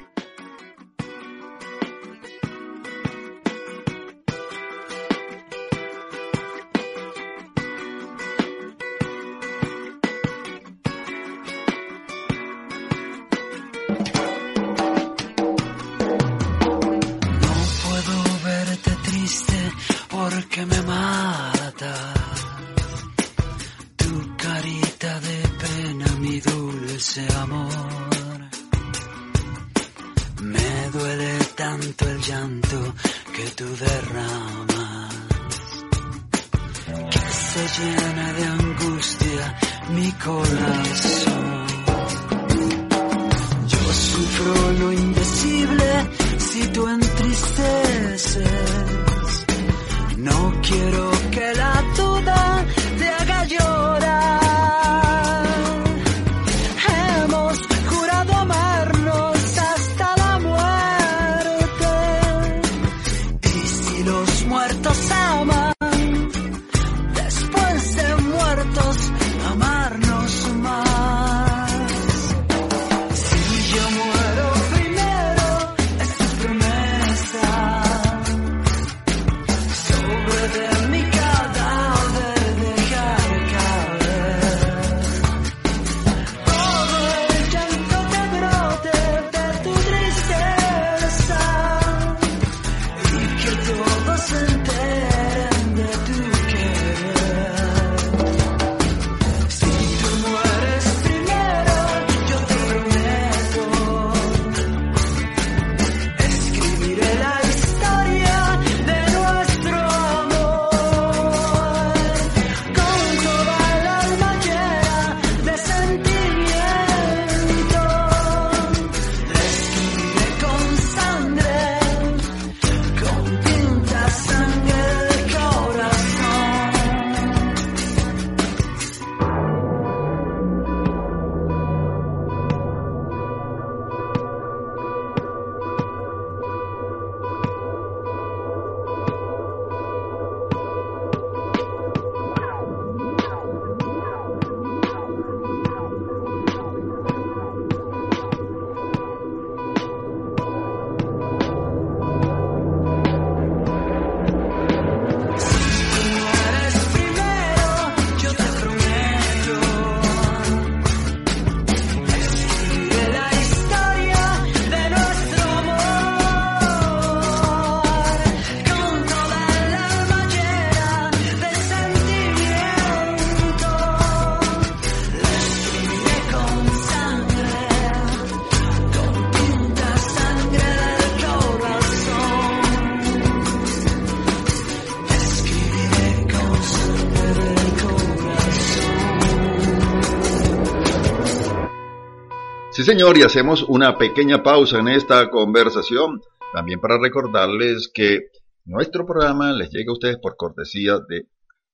B: Señor, y hacemos una pequeña pausa en esta conversación, también para recordarles que nuestro programa les llega a ustedes por cortesía de,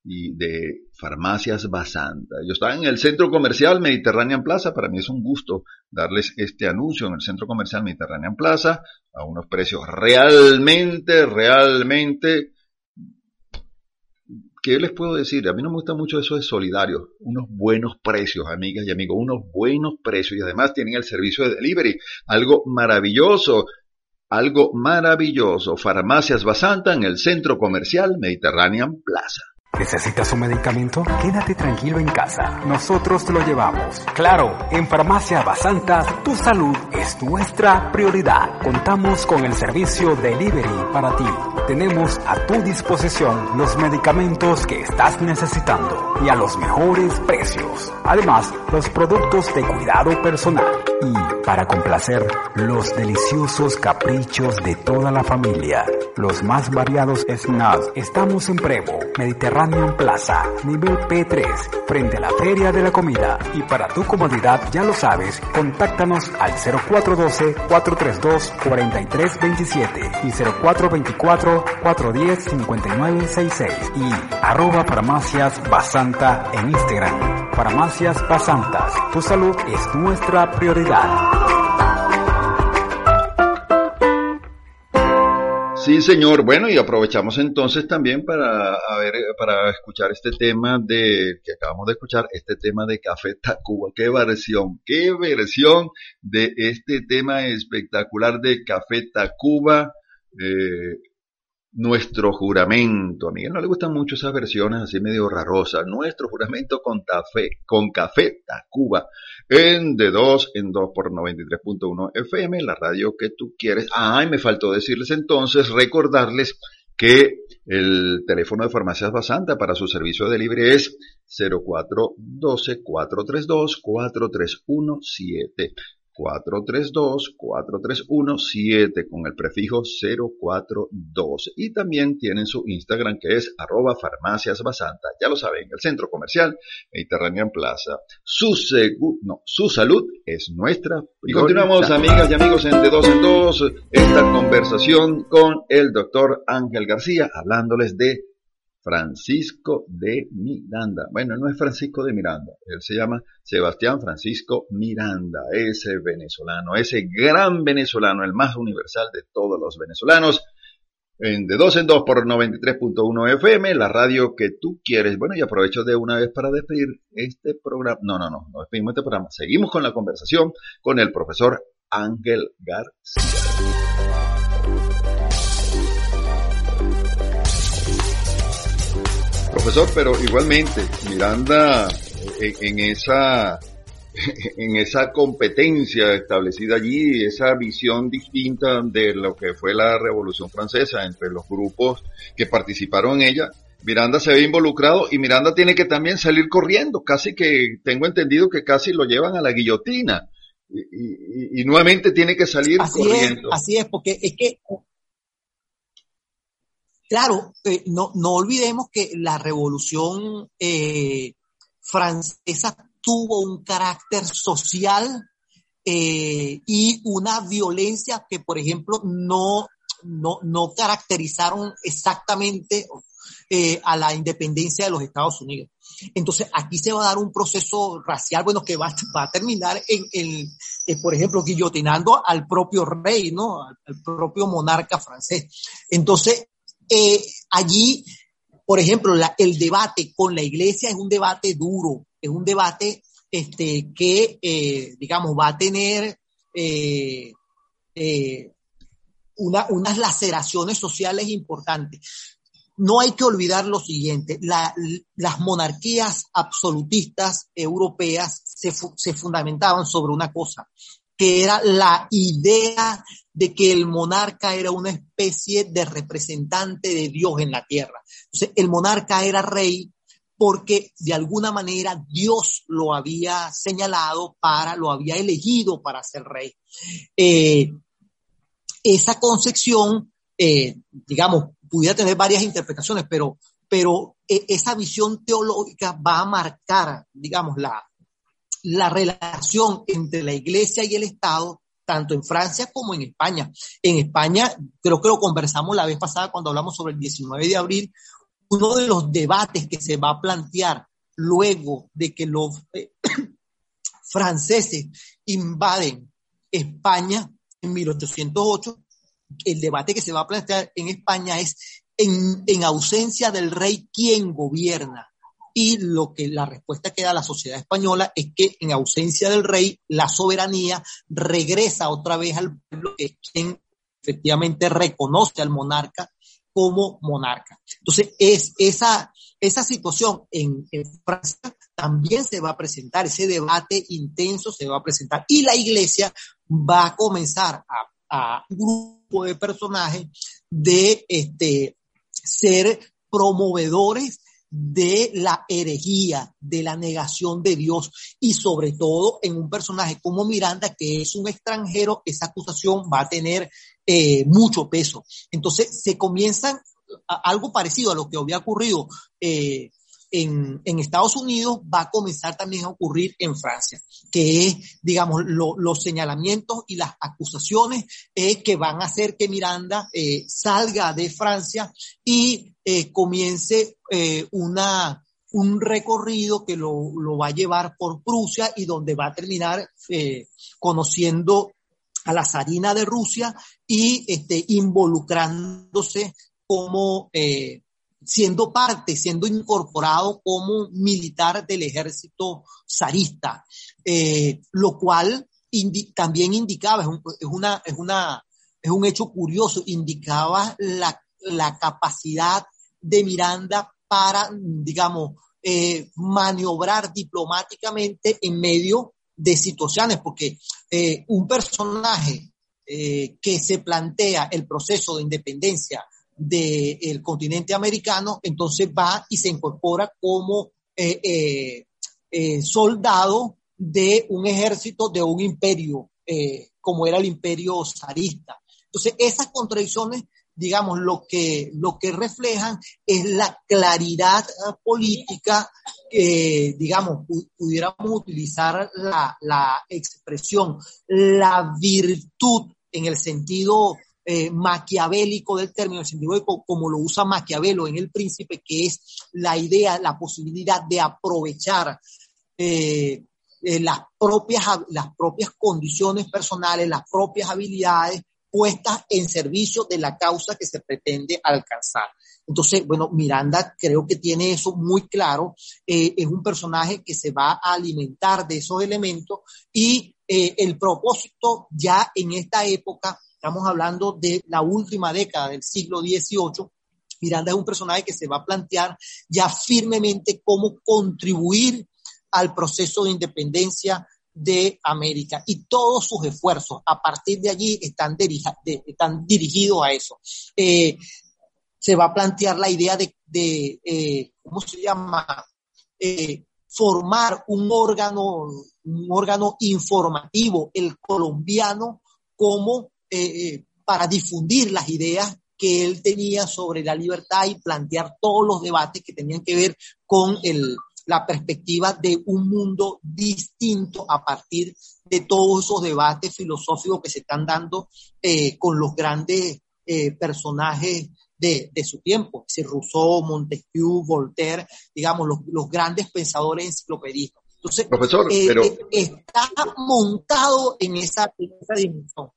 B: y de Farmacias Basanta. Ellos están en el Centro Comercial Mediterranean Plaza. Para mí es un gusto darles este anuncio en el Centro Comercial Mediterranean Plaza a unos precios realmente, realmente ¿qué les puedo decir? A mí no me gusta mucho eso de solidario. Unos buenos precios, amigas y amigos, unos buenos precios. Y además tienen el servicio de delivery, algo maravilloso. Algo maravilloso. Farmacias Basanta en el Centro Comercial Mediterranean Plaza.
E: ¿Necesitas un medicamento? Quédate tranquilo en casa. Nosotros te lo llevamos. Claro, en Farmacia Basantas, tu salud es nuestra prioridad. Contamos con el servicio delivery para ti. Tenemos a tu disposición los medicamentos que estás necesitando y a los mejores precios. Además, los productos de cuidado personal. Y para complacer los deliciosos caprichos de toda la familia, los más variados snacks, estamos en Prevo, Mediterranean Plaza, nivel P3, frente a la Feria de la Comida. Y para tu comodidad, ya lo sabes, contáctanos al 0412-432-4327 y 0424-410-5966 y arroba farmacias Basanta en Instagram. Farmacias Basantas, tu salud es nuestra prioridad.
B: Sí, señor. Bueno, y aprovechamos entonces también para a ver, para escuchar este tema de que acabamos de escuchar, este tema de Café Tacuba. Qué versión, qué versión de este tema espectacular de Café Tacuba. Eh, nuestro juramento. A Miguel no le gustan mucho esas versiones así medio rarosas. Nuestro juramento con café, con café Tacuba. En de 2 en 2 por 93.1 FM, la radio que tú quieres. Ah, y me faltó decirles entonces, recordarles que el teléfono de Farmacias Basanta para su servicio de delivery es 0412-432-4317. 432-431-7 con el prefijo 042. Y también tienen su Instagram que es arroba farmacias basanta. Ya lo saben, el centro comercial Mediterranean Plaza. Su, no, su salud es nuestra Y continuamos, amigas y amigos, en De Dos en Dos, esta conversación con el doctor Ángel García, hablándoles de Francisco de Miranda. Bueno, no es Francisco de Miranda, él se llama Sebastián Francisco Miranda, ese venezolano, ese gran venezolano, el más universal de todos los venezolanos. En de dos en dos por 93.1 FM, la radio que tú quieres. Bueno, y aprovecho de una vez para despedir este programa. No, no, no, no despedimos este programa. Seguimos con la conversación con el profesor Ángel García. Profesor, pero igualmente, Miranda eh, en, esa en esa competencia establecida allí, esa visión distinta de lo que fue la Revolución Francesa entre los grupos que participaron en ella, Miranda se ve involucrado y Miranda tiene que también salir corriendo, casi que tengo entendido que casi lo llevan a la guillotina y, nuevamente tiene que salir corriendo.
D: así es, porque es que Claro, eh, no, no, olvidemos que la revolución eh, francesa tuvo un carácter social eh, y una violencia que, por ejemplo, no, no, no caracterizaron exactamente a la independencia de los Estados Unidos. Entonces, aquí se va a dar un proceso racial, bueno, que va, va a terminar en, en, por ejemplo, guillotinando al propio rey, ¿no? Al, al propio monarca francés. Entonces, eh, allí, por ejemplo, el debate con la iglesia es un debate duro, es un debate este, que, eh, digamos, va a tener eh, unas laceraciones sociales importantes. No hay que olvidar lo siguiente, las monarquías absolutistas europeas se, se fundamentaban sobre una cosa, que era la idea de que el monarca era una especie de representante de Dios en la tierra. Entonces, el monarca era rey porque de alguna manera Dios lo había señalado para, lo había elegido para ser rey. Eh, esa concepción, eh, digamos, pudiera tener varias interpretaciones, pero, pero eh, esa visión teológica va a marcar, digamos, la, la relación entre la iglesia y el Estado, tanto en Francia como en España. En España, creo que lo conversamos la vez pasada cuando hablamos sobre el 19 de abril, uno de los debates que se va a plantear luego de que los eh, franceses invaden España en 1808, el debate que se va a plantear en España es en, en ausencia del rey, ¿quién gobierna? Y lo que la respuesta que da la sociedad española es que en ausencia del rey, la soberanía regresa otra vez al pueblo, que es quien efectivamente reconoce al monarca como monarca. Entonces, es esa, esa situación en, Francia también se va a presentar, ese debate intenso se va a presentar y la iglesia va a comenzar a, un grupo de personajes de este, ser promovedores de la herejía, de la negación de Dios y sobre todo en un personaje como Miranda, que es un extranjero, esa acusación va a tener eh, mucho peso. Entonces se comienzan algo parecido a lo que había ocurrido eh, en, Estados Unidos va a comenzar también a ocurrir en Francia, que es, digamos, los señalamientos y las acusaciones eh, que van a hacer que Miranda salga de Francia y eh, comience una, un recorrido que lo, lo, va a llevar por Prusia y donde va a terminar conociendo a la zarina de Rusia y este, involucrándose como siendo parte, siendo incorporado como militar del ejército zarista, eh, lo cual también indicaba, es, una, es, una, es un hecho curioso, indicaba la, la capacidad de Miranda para, digamos, eh, maniobrar diplomáticamente en medio de situaciones, porque eh, un personaje que se plantea el proceso de independencia del continente americano, entonces va y se incorpora como eh, eh, eh, soldado de un ejército de un imperio eh, como era el imperio zarista. Entonces, esas contradicciones, digamos, lo que, lo que reflejan es la claridad eh, política, que, digamos, pu- pudiéramos utilizar la, la expresión, la virtud en el sentido eh, maquiavélico del término, el sentido como lo usa Maquiavelo en El Príncipe, que es la idea, la posibilidad de aprovechar eh, eh, las, propias, las propias condiciones personales, las propias habilidades puestas en servicio de la causa que se pretende alcanzar. Entonces, bueno, Miranda creo que tiene eso muy claro. Eh, es un personaje que se va a alimentar de esos elementos y eh, el propósito ya en esta época, estamos hablando de la última década del siglo XVIII, Miranda es un personaje que se va a plantear ya firmemente cómo contribuir al proceso de independencia de América y todos sus esfuerzos a partir de allí están, de- están dirigidos a eso. Eh, se va a plantear la idea de, eh, ¿cómo se llama? Eh, formar un órgano, un órgano informativo, el colombiano, como para difundir las ideas que él tenía sobre la libertad y plantear todos los debates que tenían que ver con el, la perspectiva de un mundo distinto a partir de todos esos debates filosóficos que se están dando eh, con los grandes eh, personajes de, de, su tiempo, si Rousseau, Montesquieu, Voltaire, digamos, los, los grandes pensadores enciclopedistas. Entonces,
B: Profesor,
D: eh,
B: pero...
D: está montado en esa, en esa dimensión.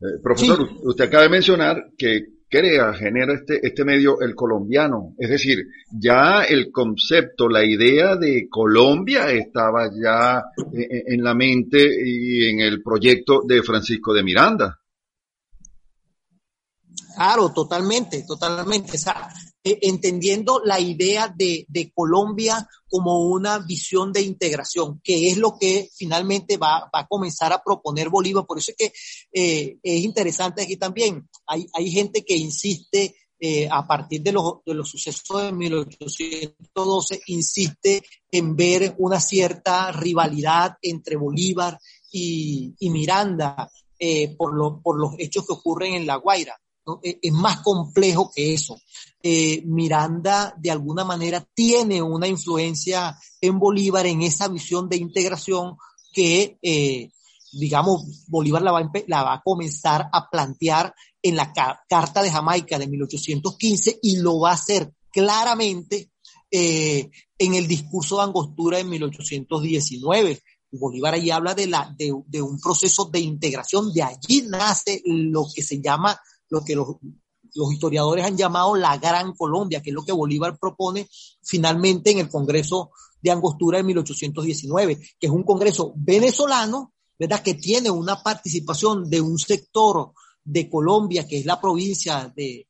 B: Eh, profesor, sí. usted acaba de mencionar que crea, genera este, este medio el colombiano. Es decir, ya el concepto, la idea de Colombia estaba ya en, en la mente y en el proyecto de Francisco de Miranda.
D: Claro, totalmente, totalmente. Eh, entendiendo la idea de, Colombia como una visión de integración, que es lo que finalmente va, a comenzar a proponer Bolívar. Por eso es que eh, es interesante aquí también. Hay, hay gente que insiste eh, a partir de los, de los sucesos de 1812, insiste en ver una cierta rivalidad entre Bolívar y, y Miranda eh, por, lo, por los hechos que ocurren en La Guaira. ¿No? Es más complejo que eso. Eh, Miranda, de alguna manera, tiene una influencia en Bolívar en esa visión de integración que, eh, digamos, Bolívar la va, la va, a comenzar a plantear en la ca Carta de Jamaica de 1815 y lo va a hacer claramente eh, en el discurso de Angostura de 1819. Bolívar ahí habla de, la, de, de un proceso de integración, de allí nace lo que se llama lo que los, historiadores han llamado la Gran Colombia, que es lo que Bolívar propone finalmente en el Congreso de Angostura de 1819, que es un Congreso venezolano, ¿verdad? Que tiene una participación de un sector de Colombia, que es la provincia de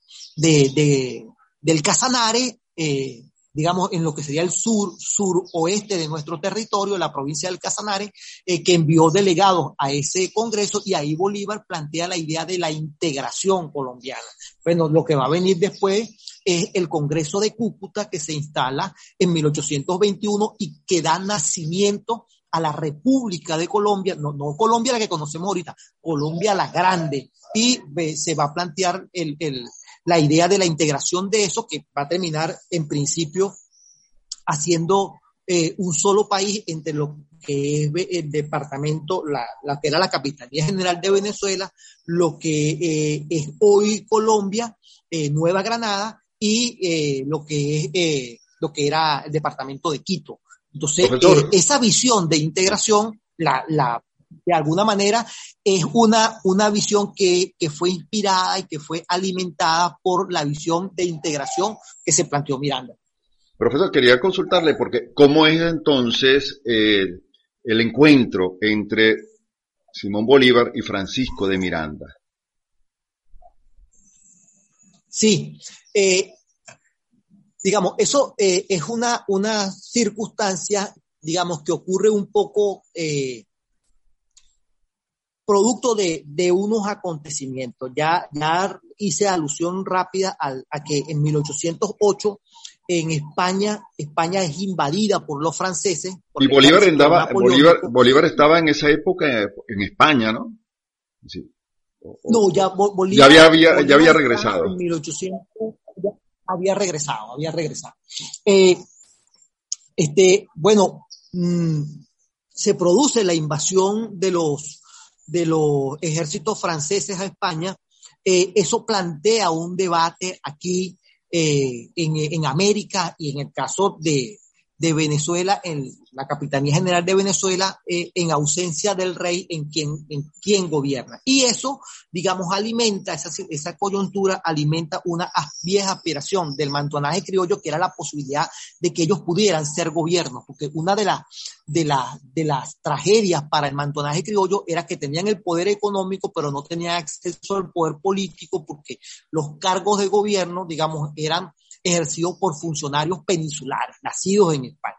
D: del Casanare, eh, digamos, en lo que sería el sur, suroeste de nuestro territorio, la provincia del Casanare, eh, que envió delegados a ese congreso y ahí Bolívar plantea la idea de la integración colombiana. Bueno, lo que va a venir después es el Congreso de Cúcuta que se instala en 1821 y que da nacimiento a la República de Colombia, no, no Colombia la que conocemos ahorita, Colombia la grande, y se va a plantear el, el, la idea de la integración de eso, que va a terminar en principio haciendo eh, un solo país entre lo que es el departamento, la, la que era la Capitanía General de Venezuela, lo que eh, es hoy Colombia, eh, Nueva Granada y lo que es lo que era el departamento de Quito. Entonces, esa visión de integración, la, la de alguna manera es una, una visión que, que, fue inspirada y que fue alimentada por la visión de integración que se planteó Miranda.
B: Profesor, quería consultarle porque ¿cómo es entonces eh, el encuentro entre Simón Bolívar y Francisco de Miranda?
D: Sí, eh, digamos, eso eh, es una, una circunstancia, digamos, que ocurre un poco eh, producto de, de, unos acontecimientos. Ya, ya hice alusión rápida a, a, que en 1808 en España, España es invadida por los franceses. por
B: Y Bolívar, andaba,
D: napoleónico.
B: Bolívar, Bolívar estaba en esa época en España, ¿no? Sí. O-
D: No, ya Bo-
B: Ya
D: Bolívar.
B: había- ya había regresado.
D: En 1800 ya había regresado, había regresado. Eh, este, bueno, mm, se produce la invasión de los, de los ejércitos franceses a España. Eh, eso plantea un debate aquí eh, en, en América y en el caso de, de Venezuela, en la Capitanía General de Venezuela, eh, en ausencia del rey, en quien, en quien gobierna. Y eso, digamos, alimenta, esa, esa coyuntura alimenta una vieja aspiración del mantonaje criollo, que era la posibilidad de que ellos pudieran ser gobierno, porque una de, las de, la- de las tragedias para el mantonaje criollo era que tenían el poder económico, pero no tenían acceso al poder político, porque los cargos de gobierno, digamos, eran ejercidos por funcionarios peninsulares, nacidos en España.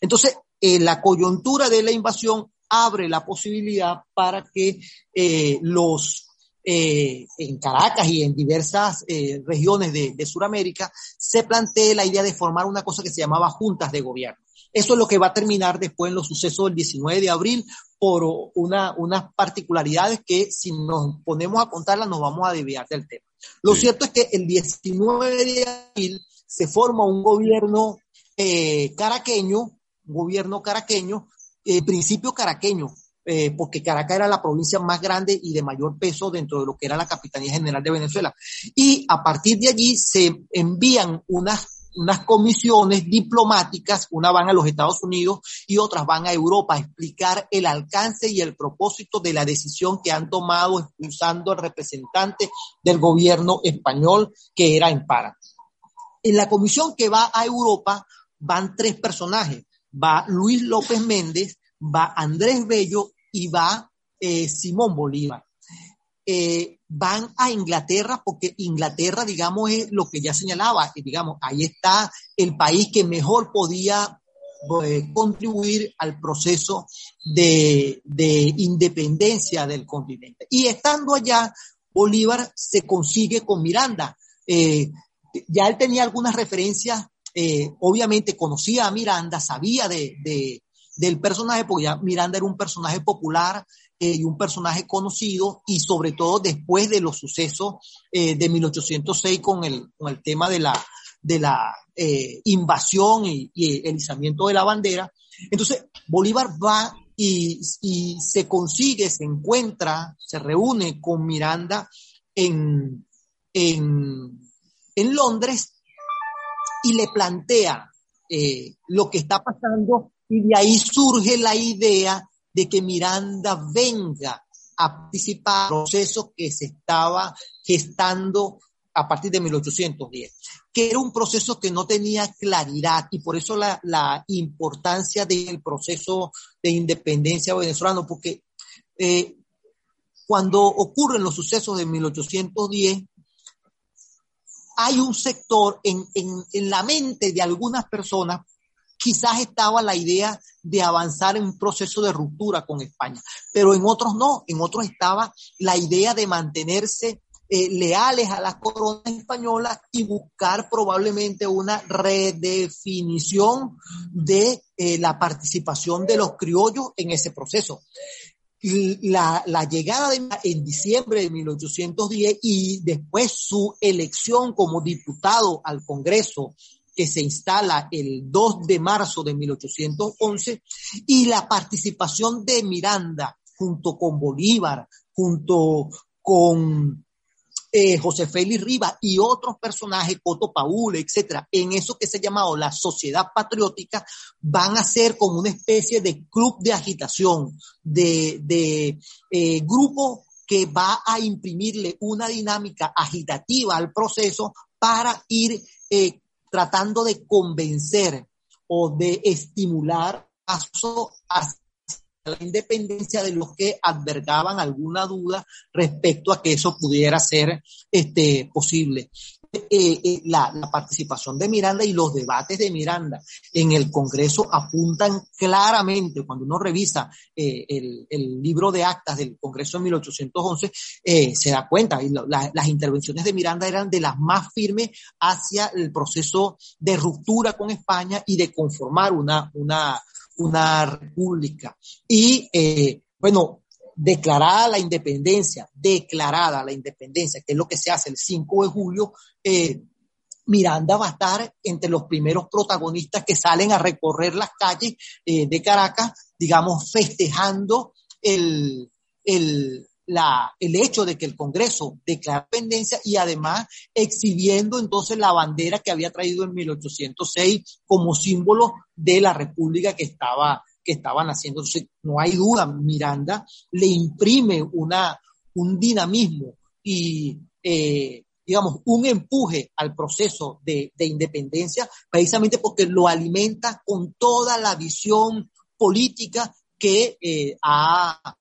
D: Entonces, eh, la coyuntura de la invasión abre la posibilidad para que eh, los eh, en Caracas y en diversas eh, regiones de, de Sudamérica se plantee la idea de formar una cosa que se llamaba juntas de gobierno. Eso es lo que va a terminar después en los sucesos del 19 de abril por una, unas particularidades que si nos ponemos a contarlas nos vamos a desviar del tema. Lo
B: Sí.
D: cierto es que el 19 de abril se forma un gobierno eh, caraqueño, gobierno caraqueño, eh, principio caraqueño, eh, porque Caracas era la provincia más grande y de mayor peso dentro de lo que era la Capitanía General de Venezuela. Y a partir de allí se envían unas, unas comisiones diplomáticas, una van a los Estados Unidos y otras van a Europa a explicar el alcance y el propósito de la decisión que han tomado expulsando al representante del gobierno español que era en Para. En la comisión que va a Europa van tres personajes. Va Luis López Méndez, va Andrés Bello y va eh, Simón Bolívar. Eh, van a Inglaterra porque Inglaterra, digamos, es lo que ya señalaba, que, digamos, ahí está el país que mejor podía eh, contribuir al proceso de, de independencia del continente. Y estando allá, Bolívar se consigue con Miranda. Ya él tenía algunas referencias, eh, obviamente conocía a Miranda, sabía de, de, del personaje, porque ya Miranda era un personaje popular eh, y un personaje conocido, y sobre todo después de los sucesos eh, de 1806 con el, con el tema de la, de la invasión y, y el izamiento de la bandera. Entonces, Bolívar va y, y se consigue, se encuentra, se reúne con Miranda en, en, en Londres y le plantea eh, lo que está pasando y de ahí surge la idea de que Miranda venga a participar en proceso que se estaba gestando a partir de 1810, que era un proceso que no tenía claridad y por eso la, la importancia del proceso de independencia venezolano, porque eh, cuando ocurren los sucesos de 1810, hay un sector en, en, la mente de algunas personas, quizás estaba la idea de avanzar en un proceso de ruptura con España, pero en otros no, en otros estaba la idea de mantenerse eh, leales a la corona española y buscar probablemente una redefinición de eh, la participación de los criollos en ese proceso. La, la, llegada de, en diciembre de 1810 y después su elección como diputado al Congreso que se instala el 2 de marzo de 1811 y la participación de Miranda junto con Bolívar, junto con eh, José Félix Rivas y otros personajes, Coto Paul, etcétera, en eso que se ha llamado la sociedad patriótica, van a ser como una especie de club de agitación, de, de eh, grupo que va a imprimirle una dinámica agitativa al proceso para ir eh, tratando de convencer o de estimular paso hacia la independencia de los que albergaban alguna duda respecto a que eso pudiera ser este, posible. eh, eh, la, participación de Miranda y los debates de Miranda en el Congreso apuntan claramente, cuando uno revisa eh, el, libro de actas del Congreso de 1811, eh, se da cuenta, y lo, la, las intervenciones de Miranda eran de las más firmes hacia el proceso de ruptura con España y de conformar una, una, una república. Y eh, bueno, declarada la independencia, declarada la independencia, que es lo que se hace el 5 de julio, eh, Miranda va a estar entre los primeros protagonistas que salen a recorrer las calles eh, de Caracas, digamos, festejando el, el, la, el hecho de que el Congreso declara independencia y además exhibiendo entonces la bandera que había traído en 1806 como símbolo de la república que estaba, que estaban haciendo. No hay duda, Miranda le imprime una, un dinamismo y, eh, digamos, un empuje al proceso de, de, independencia, precisamente porque lo alimenta con toda la visión política que eh, ha,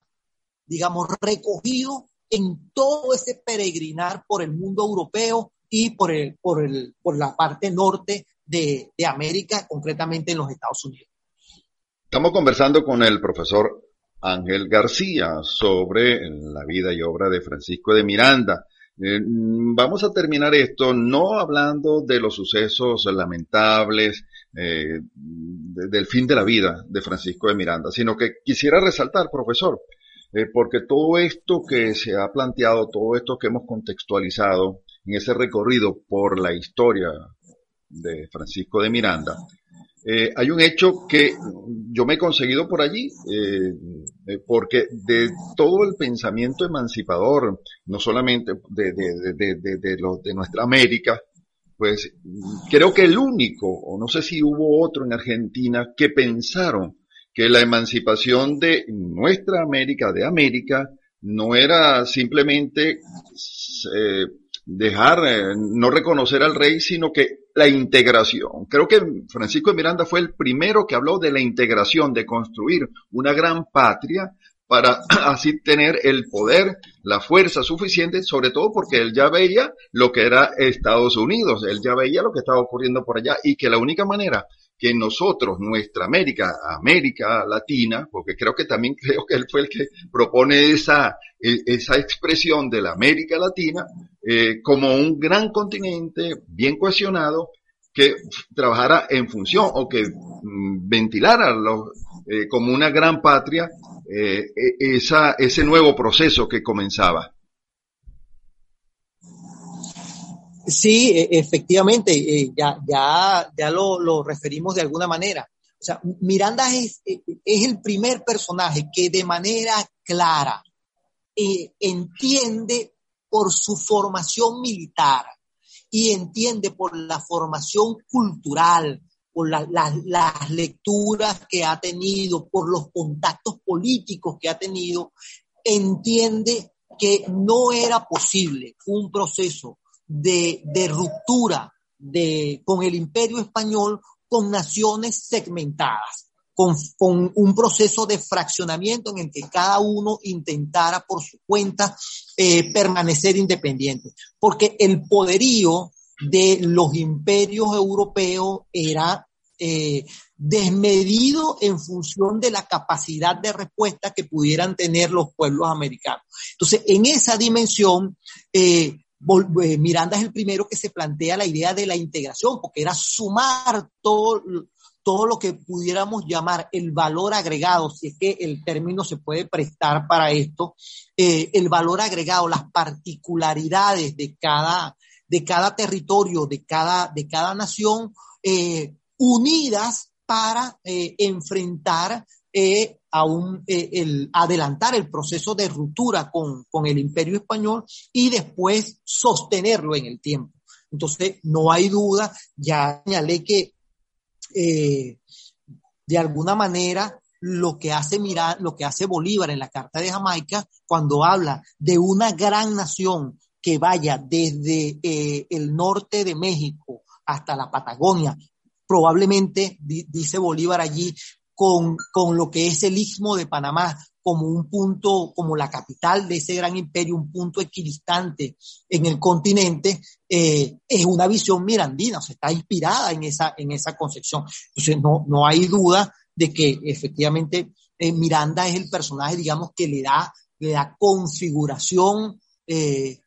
D: digamos, recogido en todo ese peregrinar por el mundo europeo y por, el, por, el, por la parte norte de, de América, concretamente en los Estados Unidos.
B: Estamos conversando con el profesor Ángel García sobre la vida y obra de Francisco de Miranda. Eh, vamos a terminar esto no hablando de los sucesos lamentables eh, de, del fin de la vida de Francisco de Miranda, sino que quisiera resaltar, profesor, eh, porque todo esto que se ha planteado, todo esto que hemos contextualizado en ese recorrido por la historia de Francisco de Miranda, eh, hay un hecho que yo me he conseguido por allí, eh, porque de todo el pensamiento emancipador, no solamente de, de nuestra América, pues creo que el único, o no sé si hubo otro en Argentina, que pensaron que la emancipación de nuestra América, de América, no era simplemente eh, dejar, eh, no reconocer al rey, sino que la integración. Creo que Francisco de Miranda fue el primero que habló de la integración, de construir una gran patria para así tener el poder, la fuerza suficiente, sobre todo porque él ya veía lo que era Estados Unidos, él ya veía lo que estaba ocurriendo por allá y que la única manera que nosotros, nuestra América, América Latina, porque creo que también creo que él fue el que propone esa, e, esa expresión de la América Latina, eh, como un gran continente bien cohesionado que trabajara en función o que mm, ventilara eh, como una gran patria eh, e, esa, ese nuevo proceso que comenzaba.
D: Sí, e, efectivamente, eh, ya, ya, ya lo, lo, referimos de alguna manera. O sea, Miranda es, e, es el primer personaje que de manera clara eh, entiende por su formación militar y entiende por la formación cultural, por la, la, las lecturas que ha tenido, por los contactos políticos que ha tenido, entiende que no era posible un proceso de, ruptura de, con el imperio español con naciones segmentadas, con, un proceso de fraccionamiento en el que cada uno intentara por su cuenta eh, permanecer independiente. Porque el poderío de los imperios europeos era eh, desmedido en función de la capacidad de respuesta que pudieran tener los pueblos americanos. Entonces, en esa dimensión, eh, Miranda es el primero que se plantea la idea de la integración, porque era sumar todo, todo lo que pudiéramos llamar el valor agregado, si es que el término se puede prestar para esto, eh, el valor agregado, las particularidades de cada, de cada territorio, de cada, de cada nación, eh, unidas para eh, enfrentar eh, eh, el, adelantar el proceso de ruptura con, con el imperio español y después sostenerlo en el tiempo. Entonces, no hay duda, ya señalé que eh, de alguna manera lo que hace mirar, lo que hace Bolívar en la Carta de Jamaica, cuando habla de una gran nación que vaya desde el norte de México hasta la Patagonia, probablemente, di, dice Bolívar allí, con, con lo que es el istmo de Panamá, como un punto, como la capital de ese gran imperio, un punto equidistante en el continente, eh, es una visión mirandina, o sea, está inspirada en esa, en esa concepción. Entonces, no, no hay duda de que efectivamente eh, Miranda es el personaje, digamos, que le da, le da configuración, eh,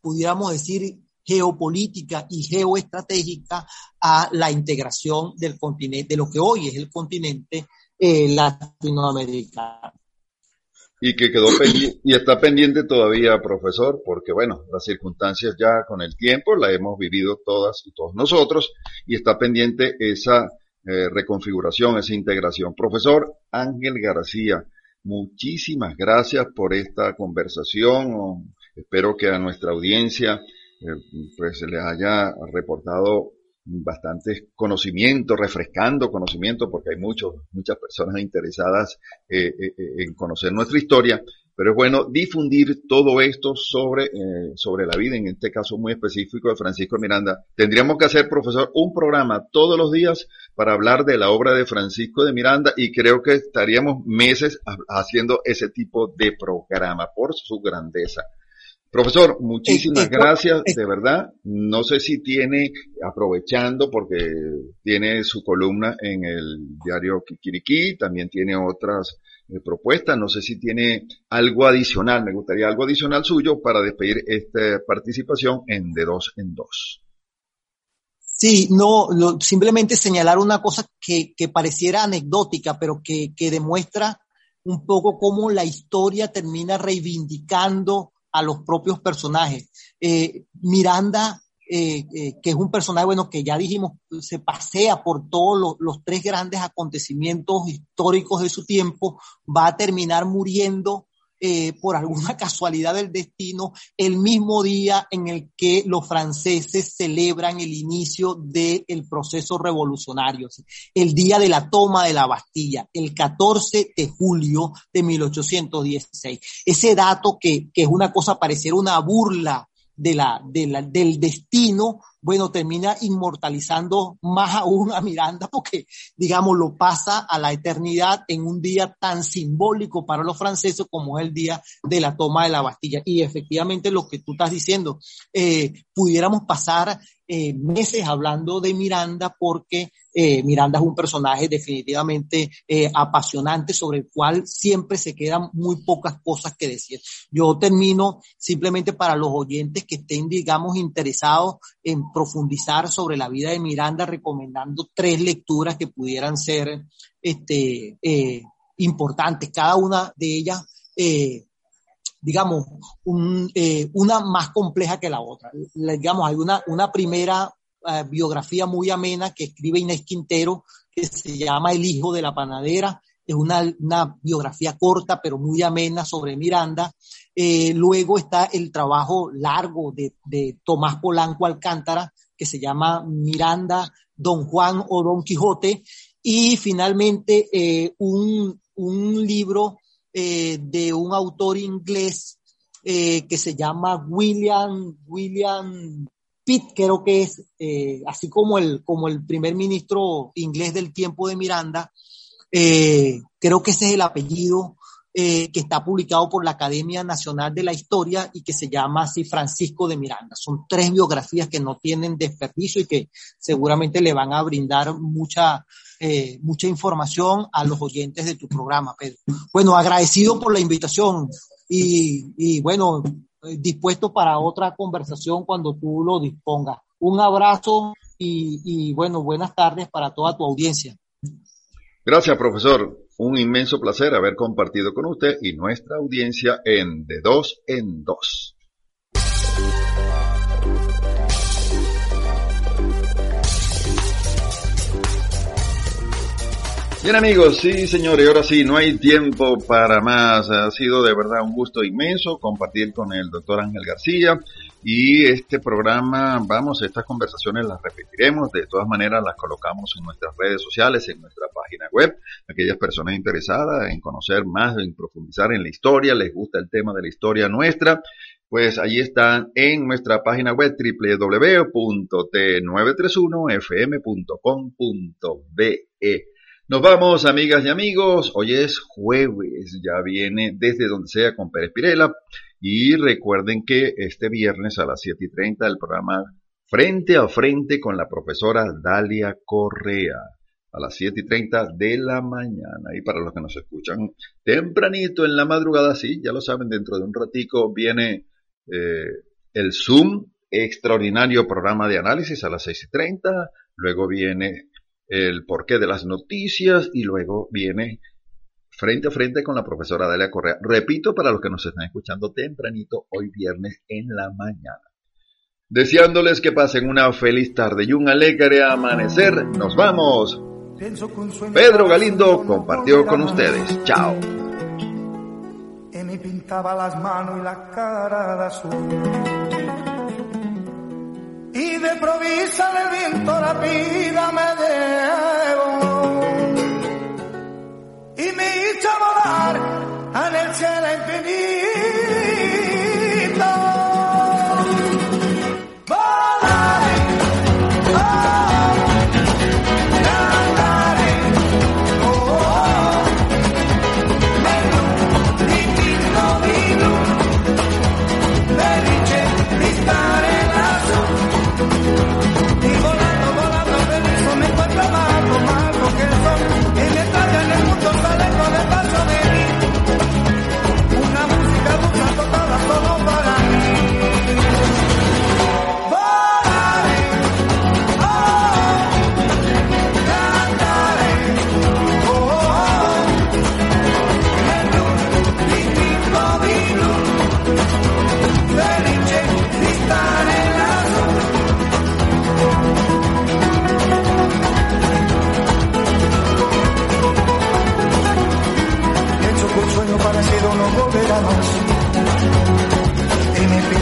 D: pudiéramos decir, geopolítica y geoestratégica a la integración del continente, de lo que hoy es el continente eh.
B: Y que quedó pendiente, y está pendiente todavía, profesor, porque bueno, las circunstancias ya con el tiempo la hemos vivido todas y todos nosotros, y está pendiente esa eh, reconfiguración, esa integración. Profesor Ángel García, muchísimas gracias por esta conversación. Espero que a nuestra audiencia eh, pues se les haya reportado bastantes conocimientos, refrescando conocimiento, porque hay muchos, muchas personas interesadas eh, eh, en conocer nuestra historia, pero es bueno difundir todo esto sobre, eh, sobre la vida, en este caso muy específico de Francisco Miranda. Tendríamos que hacer, profesor, un programa todos los días para hablar de la obra de Francisco de Miranda y creo que estaríamos meses haciendo ese tipo de programa por su grandeza. Profesor, muchísimas
D: Eh, eh,
B: gracias,
D: eh,
B: de verdad. No sé si tiene, aprovechando porque tiene su columna en el diario Kikiriki, también tiene otras eh, propuestas, no sé si tiene algo adicional, me gustaría algo adicional suyo para despedir esta participación en De Dos en Dos.
D: Sí, no, lo- simplemente señalar una cosa que, que pareciera anecdótica, pero que, que demuestra un poco cómo la historia termina reivindicando a los propios personajes. Eh, Miranda, eh, eh, que es un personaje, bueno, que ya dijimos, se pasea por todos los, los tres grandes acontecimientos históricos de su tiempo, va a terminar muriendo eh, por alguna casualidad del destino el mismo día en el que los franceses celebran el inicio del proceso revolucionario, el día de la toma de la Bastilla, el 14 de julio de 1816. Ese dato que, que es una cosa, pareciera una burla de la, de la, del destino, bueno, termina inmortalizando más aún a Miranda porque, digamos, lo pasa a la eternidad en un día tan simbólico para los franceses como es el día de la toma de la Bastilla. Y efectivamente lo que tú estás diciendo, eh, pudiéramos pasar eh, meses hablando de Miranda porque eh, Miranda es un personaje definitivamente eh, apasionante sobre el cual siempre se quedan muy pocas cosas que decir. Yo termino simplemente para los oyentes que estén, digamos, interesados en profundizar sobre la vida de Miranda, recomendando tres lecturas que pudieran ser este, eh, importantes, cada una de ellas, digamos, un, eh, una más compleja que la otra. Digamos, hay una, una primera eh, biografía muy amena que escribe Inés Quintero, que se llama El hijo de la panadera. Es una, una biografía corta, pero muy amena sobre Miranda. Eh, luego está el trabajo largo de, de Tomás Polanco Alcántara, que se llama Miranda, Don Juan o Don Quijote. Y finalmente eh, un, un libro eh, de un autor inglés eh, que se llama William, William Pitt, creo que es, eh, así como el, como el primer ministro inglés del tiempo de Miranda, creo que ese es el apellido que está publicado por la Academia Nacional de la Historia y que se llama así Francisco de Miranda. Son tres biografías que no tienen desperdicio y que seguramente le van a brindar mucha, eh, mucha información a los oyentes de tu programa, Pedro. Bueno, agradecido por la invitación y, bueno, eh, dispuesto para otra conversación cuando tú lo dispongas. Un abrazo y bueno, buenas tardes para toda tu audiencia.
B: Gracias, profesor. Un inmenso placer haber compartido con usted y nuestra audiencia en De Dos en Dos. Bien amigos, sí señores, ahora sí, no hay tiempo para más. Ha sido de verdad un gusto inmenso compartir con el doctor Ángel García y este programa, vamos, estas conversaciones las repetiremos, de todas maneras las colocamos en nuestras redes sociales, en nuestra página web, aquellas personas interesadas en conocer más, en profundizar en la historia, les gusta el tema de la historia nuestra, pues allí están en nuestra página web www.t931fm.com.be. Nos vamos, amigas y amigos. Hoy es jueves, ya viene desde donde sea con Pérez Pirela. Y recuerden que este viernes a las 7 y 30 el programa Frente a Frente con la profesora Dalia Correa a las 7 y 30 de la mañana. Y para los que nos escuchan tempranito en la madrugada, sí, ya lo saben, dentro de un ratico viene eh, el Zoom, extraordinario programa de análisis a las 6 y 30. Luego viene el porqué de las noticias y luego viene frente a frente con la profesora Dalia Correa. Repito, para los que nos están escuchando tempranito, hoy viernes en la mañana. Deseándoles que pasen una feliz tarde y un alegre amanecer, nos vamos. Pedro Galindo compartió con ustedes. Chao.
F: Y me pintaba las manos y la cara de azul. Y de provisa el viento la vida me llevó. Y me hizo volar en el cielo infinito.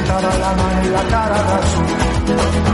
F: Pintará la mano y la cara de azul.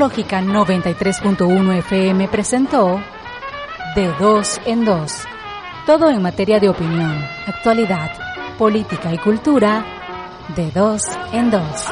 A: Tecnológica 93.1 FM presentó De Dos en Dos. Todo en materia de opinión, actualidad, política y cultura. De Dos en Dos.